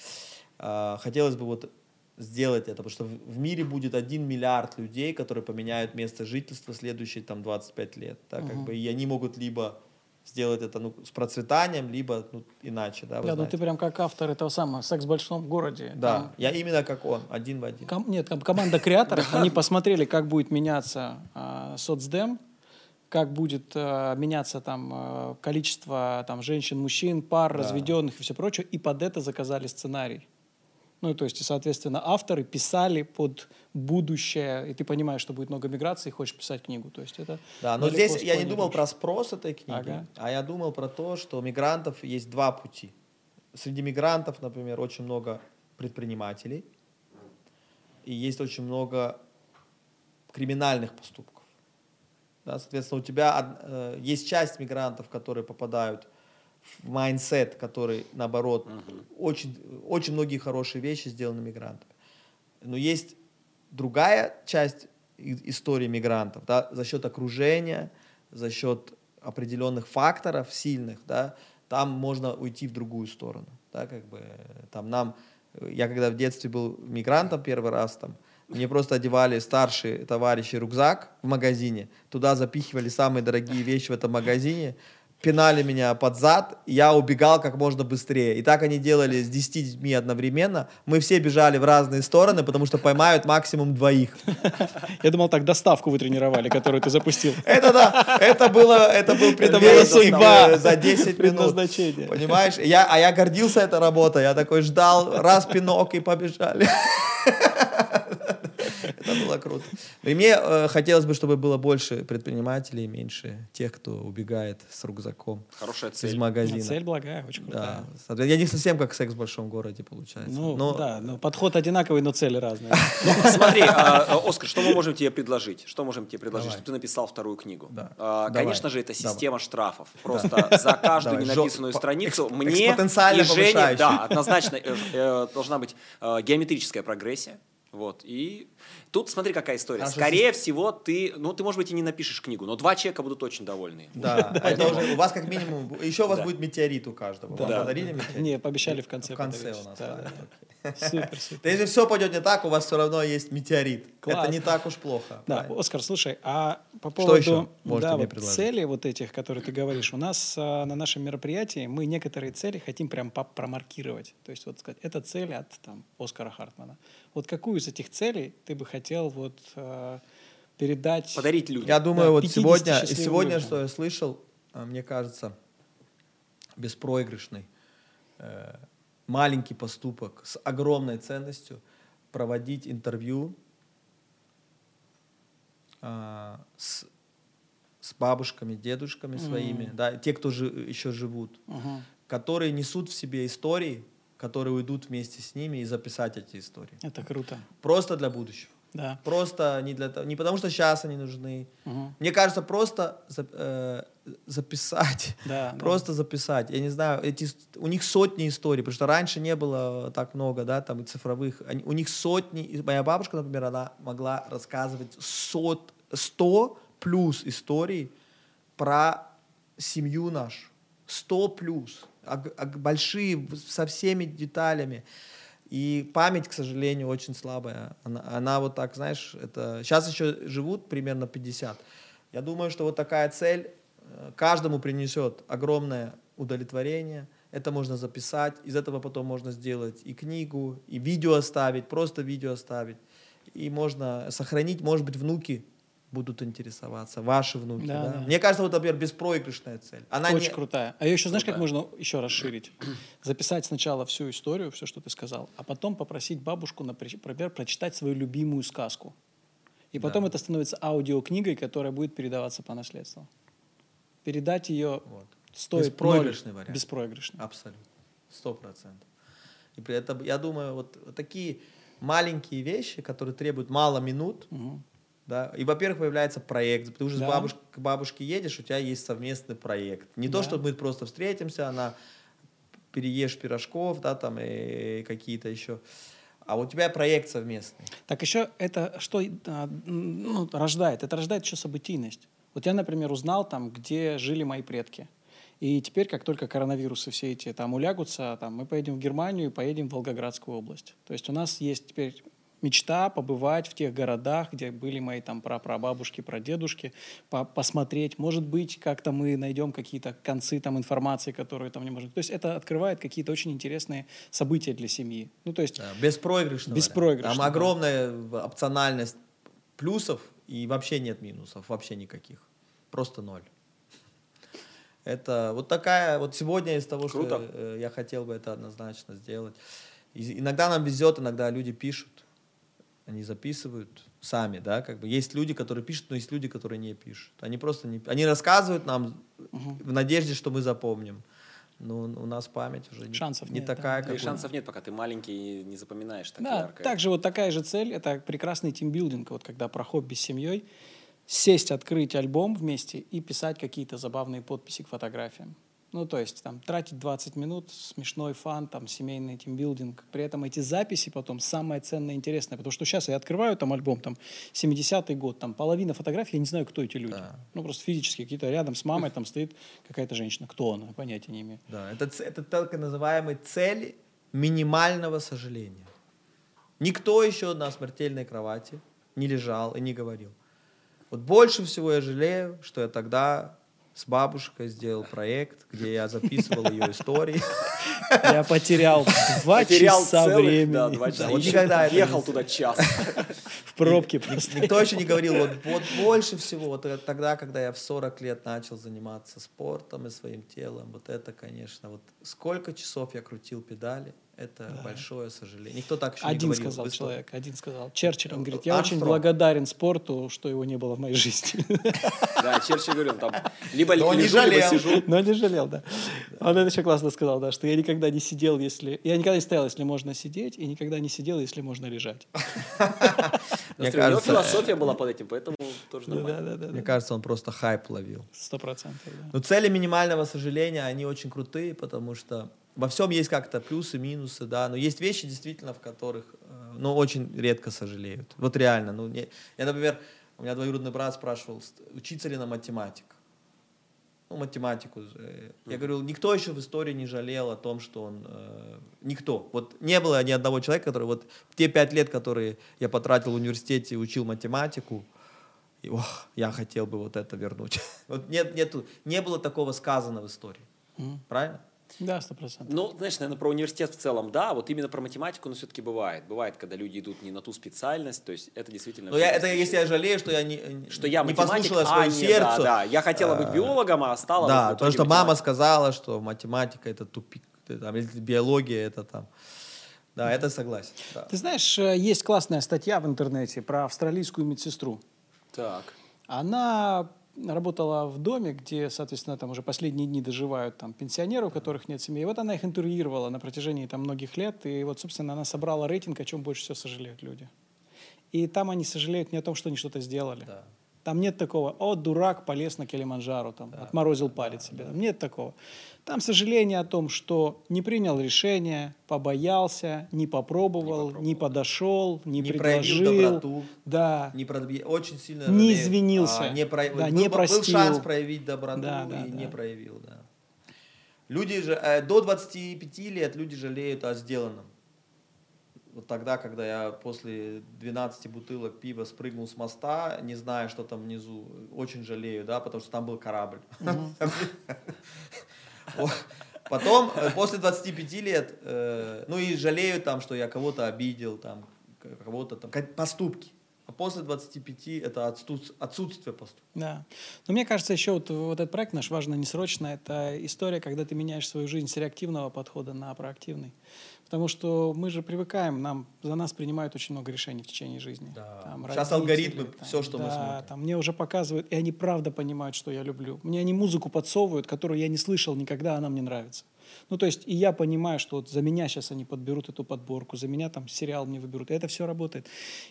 А, Хотелось бы вот сделать это, потому что в мире будет один миллиард людей, которые поменяют место жительства следующие там 25 лет, да, как бы, и они могут либо сделать это ну, с процветанием, либо ну, иначе, да, Да, ну ты прям как автор этого самого «Секс в большом городе». Да, Там я именно как он, один в один. Ком- нет, команда креаторов, они посмотрели, как будет меняться а, соцдем, как будет а, меняться там а, количество там женщин, мужчин, пар, разведенных и все прочее, и под это заказали сценарий. Ну, то есть, и, соответственно, авторы писали под будущее, и ты понимаешь, что будет много миграции, и хочешь писать книгу. То есть это Да, но здесь я не думал про спрос этой книги, Ага. а я думал про то, что у мигрантов есть два пути. Среди мигрантов, например, очень много предпринимателей, и есть очень много криминальных поступков. Да, соответственно, у тебя э, есть часть мигрантов, которые попадают mindset, который, наоборот, очень, очень многие хорошие вещи сделаны мигрантами. Но есть другая часть истории мигрантов, да, за счет окружения, за счет определенных факторов сильных, да, там можно уйти в другую сторону, да, как бы, там нам, я когда в детстве был мигрантом первый раз, там, мне просто одевали старшие товарищи рюкзак в магазине, туда запихивали самые дорогие вещи в этом магазине, пинали меня под зад, я убегал как можно быстрее. И так они делали с 10 детьми одновременно. Мы все бежали в разные стороны, потому что поймают максимум двоих. Я думал, так доставку вы тренировали, которую ты запустил. Это да, это было, это был предвестник судьба. за 10 минут. Понимаешь? Я, а я гордился этой работой. Я такой ждал, раз пинок и побежали. Это было круто. И мне э, хотелось бы, чтобы было больше предпринимателей, меньше тех, кто убегает с рюкзаком Хорошая из цель. магазина. Цель благая, очень крутая. Да. Я не совсем как секс в большом городе получается. Ну, Но да, но подход одинаковый, но цели разные. Ну, смотри, а, а, Оскар, что мы можем тебе предложить? Что можем тебе предложить, чтобы ты написал вторую книгу? Да. А. Конечно же, это система штрафов. Просто за каждую ненаписанную страницу мне и Жене, да, однозначно э, э, должна быть геометрическая прогрессия. Вот. И тут смотри, какая история. Хорошо, Скорее всего, ты, ну, ты, может быть, и не напишешь книгу, но два человека будут очень довольны. Да, это уже у вас как минимум, еще у вас будет метеорит у каждого. Вам Да. подарили метеорит? Не, пообещали в конце. В конце у нас. Супер, супер. Да если все пойдет не так, у вас все равно есть метеорит. Класс. Это не так уж плохо. Да, правильно? Оскар, слушай, а по Что поводу целей вот этих, которые ты говоришь, у нас а, на нашем мероприятии мы некоторые цели хотим прям промаркировать. То есть вот сказать, это цель от там, Оскара Хартмана. Вот какую из этих целей ты бы хотел вот а, передать? Подарить людям. Я думаю, Да, вот 50 сегодня, счастливым сегодня, людям. что я слышал, а, мне кажется, беспроигрышный, э, маленький поступок с огромной ценностью проводить интервью а, с, с бабушками, дедушками своими, да, те, кто жи- еще живут, Мгм. которые несут в себе истории, которые уйдут вместе с ними и записать эти истории. Это круто. Просто для будущего. Да. Просто не для того, не потому что сейчас они нужны. Мгм. Мне кажется, просто за- э, записать, Да, да. просто записать. Я не знаю, эти, у них сотни историй, потому что раньше не было так много, да, там и цифровых. Они- у них сотни. Моя бабушка, например, она могла рассказывать сот, сто плюс историй про семью нашу. Сто плюс. Ог- ог- большие, со всеми деталями. И память, к сожалению, очень слабая. Она, она вот так, знаешь, это... Сейчас еще живут примерно 50. Я думаю, что вот такая цель э, каждому принесет огромное удовлетворение. Это можно записать. Из этого потом можно сделать и книгу, и видео оставить, просто видео оставить. И можно сохранить, может быть, внуки будут интересоваться, ваши внуки. Да, да? да. Мне кажется, вот, например, беспроигрышная цель. Она Очень не- крутая. А ее еще знаешь, как Крутая. можно еще расширить? Записать сначала всю историю, все, что ты сказал, а потом попросить бабушку, напри- например, прочитать свою любимую сказку. И потом Да. это становится аудиокнигой, которая будет передаваться по наследству. Передать ее Вот. стоит Беспроигрышный ноль. вариант. Беспроигрышный. Абсолютно. Сто процентов. И при этом, я думаю, вот, вот такие маленькие вещи, которые требуют мало минут, Мгм. Да, и, во-первых, появляется проект, потому что Да. с бабуш- к бабушке едешь, у тебя есть совместный проект. Не то, Да. что мы просто встретимся, она переешь пирожков, да, там, и какие-то еще, а у тебя проект совместный. Так еще это что а, ну, рождает? Это рождает еще событийность. Вот я, например, узнал там, где жили мои предки. И теперь, как только коронавирусы все эти там улягутся, там, мы поедем в Германию и поедем в Волгоградскую область. То есть у нас есть теперь мечта побывать в тех городах, где были мои там прапрабабушки, прадедушки, по- посмотреть. Может быть, как-то мы найдем какие-то концы там информации, которые там не можем. То есть это открывает какие-то очень интересные события для семьи. Ну, то есть Да, беспроигрышный вариант. Беспроигрышный, Там да. огромная опциональность плюсов и вообще нет минусов, вообще никаких. Просто ноль. Это вот такая, вот сегодня из того, Круто. что э, я хотел бы это однозначно сделать. И- иногда нам везет, иногда люди пишут, они записывают сами, да, как бы есть люди, которые пишут, но есть люди, которые не пишут. Они просто не, они рассказывают нам в надежде, что мы запомним. Но у нас память уже не, Шансов не нет, такая, Да как и шансов нет, пока ты маленький и не запоминаешь так да, ярко. также вот такая же цель, это прекрасный тимбилдинг, вот когда про хобби с семьей, сесть, открыть альбом вместе и писать какие-то забавные подписи к фотографиям. Ну, то есть там тратить 20 минут, смешной фан, там семейный тимбилдинг. При этом эти записи потом самое ценное и интересное. Потому что сейчас я открываю там альбом, там 70-й год, там половина фотографий, я не знаю, кто эти люди. Да. Ну, просто физически какие-то рядом с мамой там стоит какая-то женщина. Кто она? Понятия не имею. Да, это, это так называемые цели минимального сожаления. Никто еще на смертельной кровати не лежал и не говорил. Вот больше всего я жалею, что я тогда с бабушкой сделал проект, где я записывал ее истории. Я потерял два часа времени. да, два часа. вот Еще никогда это Ехал туда час. В пробке просто. Никто еще не говорил, вот, вот больше всего, вот э- тогда, когда я в 40 лет начал заниматься спортом и своим телом, вот это, конечно, вот сколько часов я крутил педали, это большое сожаление. Никто так еще не Один говорил. сказал в истории. человек, один сказал. Черчилль, он говорит, я очень Армстронг. благодарен спорту, что его не было в моей жизни. Да, Черчилль говорил, там, либо не лежу, либо сижу. Но не жалел, да. Он это еще классно сказал, да, что я никогда не сидел, если... Я никогда не стоял, если можно сидеть, и никогда не сидел, если можно лежать. Мне Смотри, у него кажется, философия была под этим, поэтому тоже Да, нормально. да, да. Мне да. кажется, он просто хайп ловил. Сто процентов, да. Но цели минимального сожаления, они очень крутые, потому что во всем есть как-то плюсы, минусы, да, но есть вещи действительно, в которых, э, ну, очень редко сожалеют. Вот реально, ну, не- я, например, у меня двоюродный брат спрашивал, учиться ли на математик. Ну, математику. э, Я говорю, никто еще в истории не жалел о том, что он... э, никто. Вот не было ни одного человека, который... Вот те пять лет, которые я потратил в университете учил математику, и, ох, я хотел бы вот это вернуть. Вот нет, нету, не было такого сказано в истории. Мгм. Правильно? Да, сто процентов. Ну, знаешь, наверное, про университет в целом, да, вот именно про математику, но все-таки бывает. Бывает, когда люди идут не на ту специальность, то есть это действительно... Но я, это если я жалею, что я не, что я не математик, послушала а свое сердце. Да, да, я хотела быть А, биологом, а стала... Да, вот потому итоге что мама математиком. сказала, что математика это тупик, там, или биология это там. Да, это согласен. да. Ты знаешь, э, есть классная статья в интернете про австралийскую медсестру. Так. Она работала в доме, где, соответственно, там уже последние дни доживают там пенсионеры, у которых нет семьи. И вот она их интервьюировала на протяжении там многих лет, и вот, собственно, она собрала рейтинг, о чем больше всего сожалеют люди. И там они сожалеют не о том, что они что-то сделали. Да. Там нет такого, о, дурак, полез на Килиманджаро, там, отморозил палец себе. Там нет такого. Там сожаление о том, что не принял решение, побоялся, не попробовал, не, подошел, не, Не проявил предложил. доброту. Да. Не продви- очень сильно Не жалею. извинился. А, не про- Да, был, не был простил. шанс проявить доброту Да, да, и да. не проявил, да. Люди же э, до 25 лет люди жалеют о сделанном. Вот тогда, когда я после 12 бутылок пива спрыгнул с моста, не зная, что там внизу, очень жалею, да, потому что там был корабль. Потом, э, после 25 лет, э, ну и жалею там, что я кого-то обидел, там, кого-то там, поступки. А после 25 это отсутств- отсутствие поступков. Да. Но мне кажется, еще вот, вот этот проект наш важно не срочно. Это история, когда ты меняешь свою жизнь с реактивного подхода на проактивный. Потому что мы же привыкаем, нам, за нас принимают очень много решений в течение жизни. Да. Сейчас алгоритмы, там, всё, что мы да, смотрим. Там мне уже показывают, и они правда понимают, что я люблю. Мне они музыку подсовывают, которую я не слышал никогда, она мне нравится. Ну, то есть, и я понимаю, что вот за меня сейчас они подберут эту подборку, за меня там сериал мне выберут, и это все работает.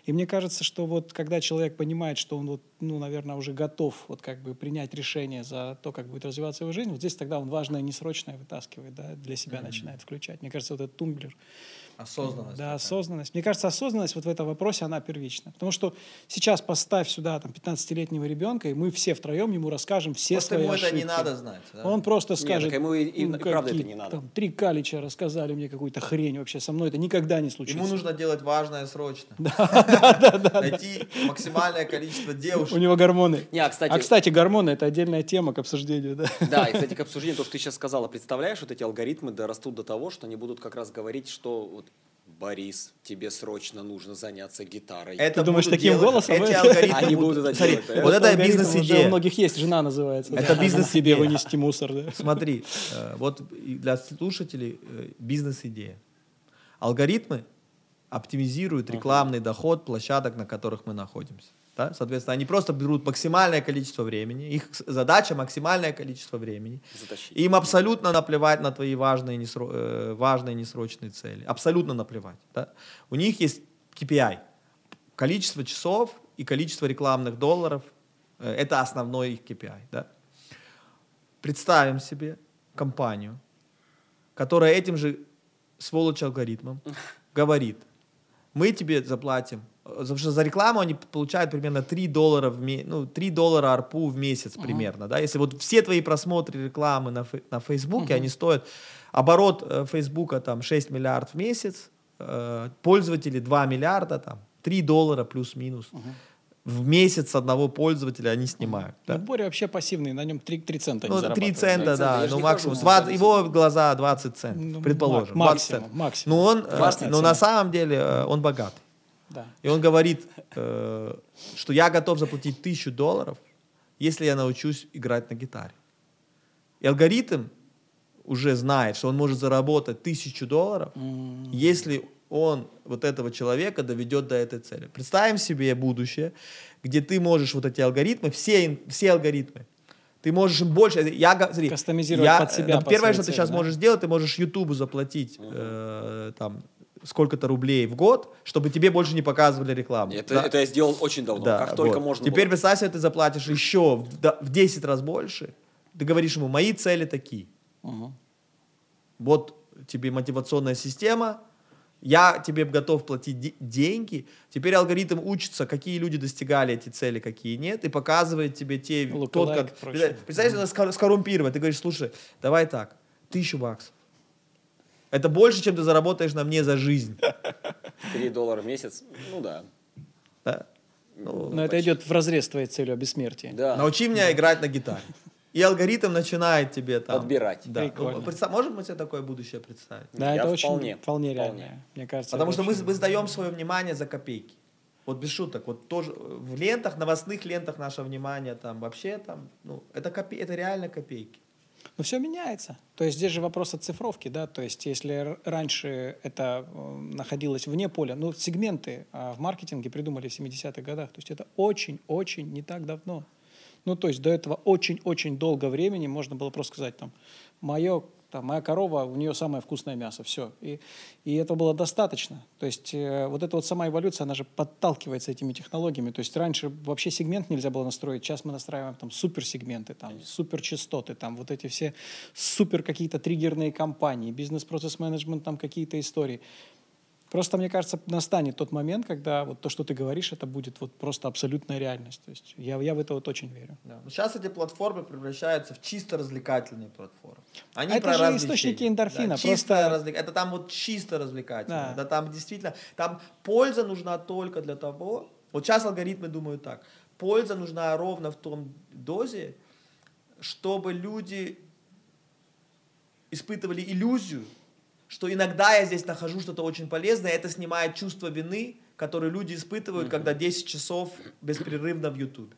И мне кажется, что вот когда человек понимает, что он вот, ну, наверное, уже готов вот как бы принять решение за то, как будет развиваться его жизнь, вот здесь тогда он важное несрочное вытаскивает, да, для себя начинает включать. Мне кажется, вот этот тумблер, Осознанность. да, такая. осознанность. Мне кажется, осознанность вот в этом вопросе, она первична. Потому что сейчас поставь сюда там 15-летнего ребенка, и мы все втроем ему расскажем все Просто свои ему это не ошибки. надо знать. да. Он просто Нет, скажет, так ему и- и «Ну, правда это не надо». Там, три калича рассказали мне какую-то хрень вообще, со мной это никогда не случится. Ему нужно делать важное срочно. Найти максимальное количество девушек. У него гормоны. Не, а, кстати- а, кстати, гормоны – это отдельная тема к обсуждению. Да? Да, и, кстати, к обсуждению, то, что ты сейчас сказала, представляешь, вот эти алгоритмы дорастут до того, что они будут как раз говорить, что вот, Борис, тебе срочно нужно заняться гитарой. Это Ты думаешь, таким делать- голосом Эти алгоритмы Они будут- это Смотри, делать, вот это Уже у бизнес-идея. многих есть, жена называется. Это да. бизнес-идея. Тебе вынести мусор. Да? Смотри, э, вот для слушателей э, бизнес-идея. Алгоритмы оптимизируют рекламный доход площадок, на которых мы находимся. Да? Соответственно, они просто берут максимальное количество времени, их задача максимальное количество времени. Затащить. Им абсолютно наплевать на твои важные, несро- э, важные несрочные цели. Абсолютно наплевать. да. У них есть KPI. Количество часов и количество рекламных долларов. э, Это основной их KPI. Да. Представим себе компанию, которая этим же сволочь алгоритмом говорит, мы тебе заплатим, потому что за рекламу они получают примерно 3 доллара, в ме- ну, 3 доллара арпу в месяц примерно, да, если вот все твои просмотры рекламы на, фе- на Фейсбуке, они стоят, оборот э, Фейсбука там 6 миллиардов в месяц, э, пользователи 2 миллиарда, там, 3 доллара плюс-минус. В месяц одного пользователя они снимают. да. Ну, Боря вообще пассивный, на нем 3, цента не Ну, 3 зарабатывает. цента, цента, да, ну максимум. хожу 20, специалистом. его глаза 20 центов, Ну, предположим. мак- 20 максимум, центов. максимум. Ну, он, э, Классная но цена. на самом деле э, он богатый. Да. И он говорит, э, что я готов заплатить тысячу долларов, если я научусь играть на гитаре. И алгоритм уже знает, что он может заработать тысячу долларов, если он вот этого человека доведет до этой цели. Представим себе будущее, где ты можешь вот эти алгоритмы, все, все алгоритмы, ты можешь им больше... Я, го- смотри, Кастомизировать я, под себя, э, под Первое, свои что ты сейчас да? можешь сделать, ты можешь Ютубу заплатить э, там сколько-то рублей в год, чтобы тебе больше не показывали рекламу. Это, Да? это я сделал очень давно, Да, как только вот. можно Теперь было. представь себе, ты заплатишь еще в, да- в 10 раз больше. Ты говоришь ему, мои цели такие. Мгм. Вот тебе мотивационная система, я тебе готов платить де- деньги. Теперь алгоритм учится, какие люди достигали эти цели, какие нет, и показывает тебе те... Тот, и как, надо скор- скоррумпировать. Ты говоришь, слушай, давай так, тысячу баксов. Это больше, чем ты заработаешь на мне за жизнь. 3 доллара в месяц, ну да. Да? Ну, Но это идет в разрез твоей целью о бессмертии. да. Научи меня играть на гитаре. и алгоритм начинает тебе там... Подбирать. Да. Прикольно. Ну, представь- можем мы себе такое будущее представить? Да, Я это очень вполне, вполне, вполне. реально. Мне кажется, Потому что мы, очень- мы сдаем свое внимание за копейки. Вот без шуток. Вот тоже в лентах, новостных лентах наше внимание там вообще там, ну, это, копе... это реально копейки. Но все меняется. То есть здесь же вопрос оцифровки, да, то есть если раньше это э, находилось вне поля, ну, сегменты а, в маркетинге придумали в 70-х годах, то есть это очень-очень не так давно. Ну, то есть до этого очень-очень долго времени можно было просто сказать там, мое, там, моя корова, у нее самое вкусное мясо, все. И, и этого было достаточно. То есть э, вот эта вот сама эволюция, она же подталкивается этими технологиями. То есть раньше вообще сегмент нельзя было настроить, сейчас мы настраиваем там суперсегменты, там суперчастоты, там вот эти все супер какие-то триггерные компании, бизнес-процесс менеджмент, там какие-то истории. Просто, мне кажется, настанет тот момент, когда вот то, что ты говоришь, это будет вот просто абсолютная реальность. То есть я, я в это вот очень верю. Да. Сейчас эти платформы превращаются в чисто развлекательные платформы. Они А это же источники эндорфина, Да, просто- развлек- Это там вот чисто развлекательно. Да. Да. там действительно, там польза нужна только для того, вот сейчас алгоритмы думают так, польза нужна ровно в том дозе, чтобы люди испытывали иллюзию, что иногда я здесь нахожу что-то очень полезное, и это снимает чувство вины, которое люди испытывают, когда 10 часов беспрерывно в Ютубе.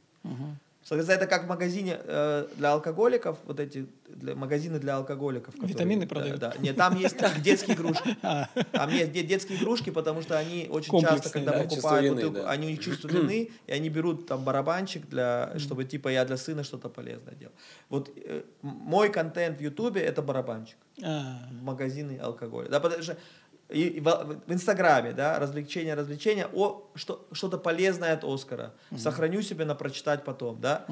Соответственно, это как в магазине э, для алкоголиков, вот эти для, магазины для алкоголиков. которые- Витамины да, продают? Да, Нет, там есть детские игрушки. Там есть де- детские игрушки, потому что они очень часто, когда да, покупают бутылку, да. они у них чувство вины, и они берут там барабанчик, для, чтобы типа я для сына что-то полезное делал. Вот э, мой контент в Ютубе это барабанчик А, в магазины алкоголя. Да, потому что и, в, в Инстаграме, да, развлечения, развлечения, о, что, что-то полезное от Оскара. Сохраню себе на прочитать потом, да.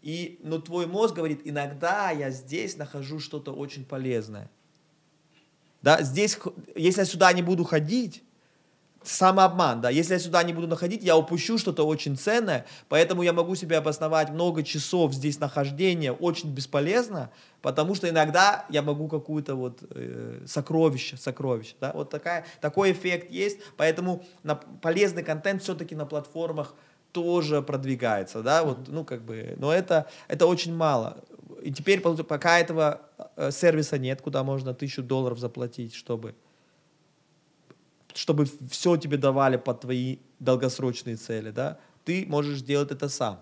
И, но твой мозг говорит, иногда я здесь нахожу что-то очень полезное. Да, здесь, если я сюда не буду ходить, самообман, да, если я сюда не буду находить, я упущу что-то очень ценное, поэтому я могу себе обосновать много часов здесь нахождения очень бесполезно, потому что иногда я могу какую-то вот э, сокровище, сокровище, да, вот такая, такой эффект есть, поэтому на, полезный контент все-таки на платформах тоже продвигается, да, вот, ну, как бы, но это, это очень мало. И теперь, пока этого э, сервиса нет, куда можно тысячу долларов заплатить, чтобы чтобы все тебе давали под твои долгосрочные цели, да, ты можешь сделать это сам.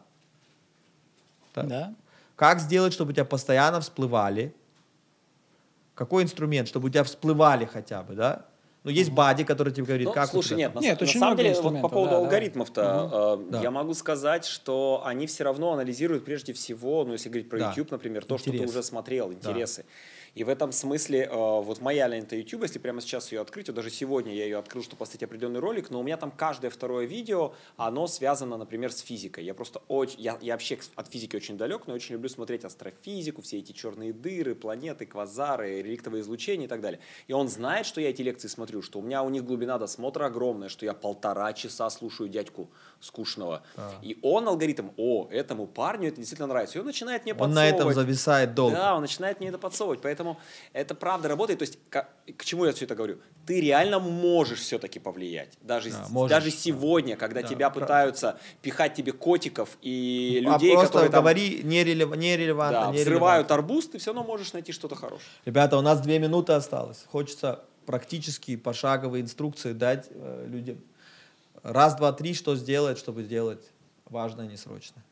Да. да. Как сделать, чтобы у тебя постоянно всплывали? Какой инструмент, чтобы у тебя всплывали хотя бы, да? Ну, есть бади, который тебе говорит, Ну, как у слушай, нет, на, Нет, на самом деле, вот по поводу да, да. алгоритмов-то, э, Да. я могу сказать, что они все равно анализируют прежде всего, ну, если говорить про Да. YouTube, например, то, что ты Интерес. уже смотрел, интересы. И в этом смысле, э, вот моя лента YouTube, если прямо сейчас ее открыть, вот даже сегодня я ее открыл, чтобы поставить определенный ролик, но у меня там каждое второе видео, оно связано, например, с физикой. Я просто очень, я, я вообще от физики очень далек, но очень люблю смотреть астрофизику, все эти черные дыры, планеты, квазары, реликтовые излучения и так далее. И он знает, что я эти лекции смотрю, что у меня у них глубина досмотра огромная, что я полтора часа слушаю дядьку скучного. И он, алгоритм, о, этому парню это действительно нравится. И он начинает мне Он на этом подсовывать. зависает долго. Да, он начинает мне это подсовывать. Поэтому это правда работает. То есть, к, к чему я все это говорю? Ты реально можешь все-таки повлиять. Даже, Да, с- можешь, даже да. сегодня, когда Да, тебя правда. пытаются пихать тебе котиков и а людей, просто которые там, говори нерелев- нерелевантно, да, нерелевантно. взрывают арбуз, ты все равно можешь найти что-то хорошее. Ребята, у нас две минуты осталось. Хочется практически пошаговые инструкции дать э, людям. Раз, два, три, что сделать, чтобы сделать важное, несрочное.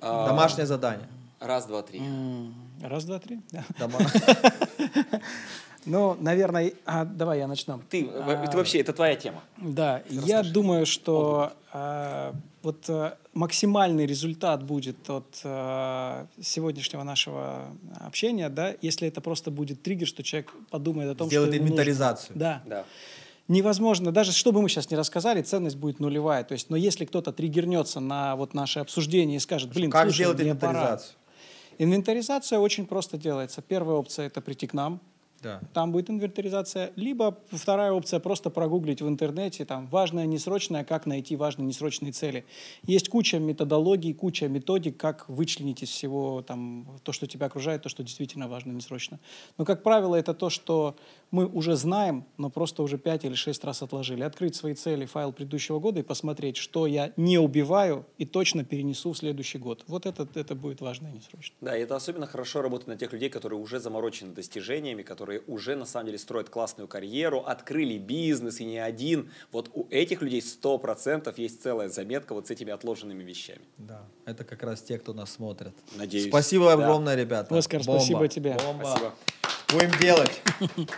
А, Домашнее задание. Раз, два, три. Раз, два, три. Ну, наверное, а, давай я начну. Ты, А, это вообще, это твоя тема. Да, я думаю, что а, вот а, максимальный результат будет от а, сегодняшнего нашего общения, да, если это просто будет триггер, что человек подумает о том, что нужно. инвентаризацию. Да. Да. Невозможно, даже что бы мы сейчас не рассказали, ценность будет нулевая. То есть, но если кто-то триггернется на вот наше обсуждение и скажет, блин, Как слушай, сделать мне пора». Инвентаризация очень просто делается. Первая опция – это прийти к нам. Да. Там будет инвентаризация. Либо вторая опция просто прогуглить в интернете, там, важное, несрочное, как найти важные несрочные цели. Есть куча методологий, куча методик, как вычленить из всего там, то, что тебя окружает, то, что действительно важно, несрочно. Но, как правило, это то, что мы уже знаем, но просто уже пять или шесть раз отложили. Открыть свои цели, файл предыдущего года и посмотреть, что я не убиваю и точно перенесу в следующий год. Вот это, это будет важно и несрочно. Да, и это особенно хорошо работает на тех людей, которые уже заморочены достижениями, которые уже на самом деле строят классную карьеру, открыли бизнес и не один. Вот у этих людей 100% есть целая заметка вот с этими отложенными вещами. Да, это как раз те, кто нас смотрит. Надеюсь. Спасибо Да. огромное, ребята. Оскар, Бомба. спасибо тебе. Бомба. Спасибо. Будем делать.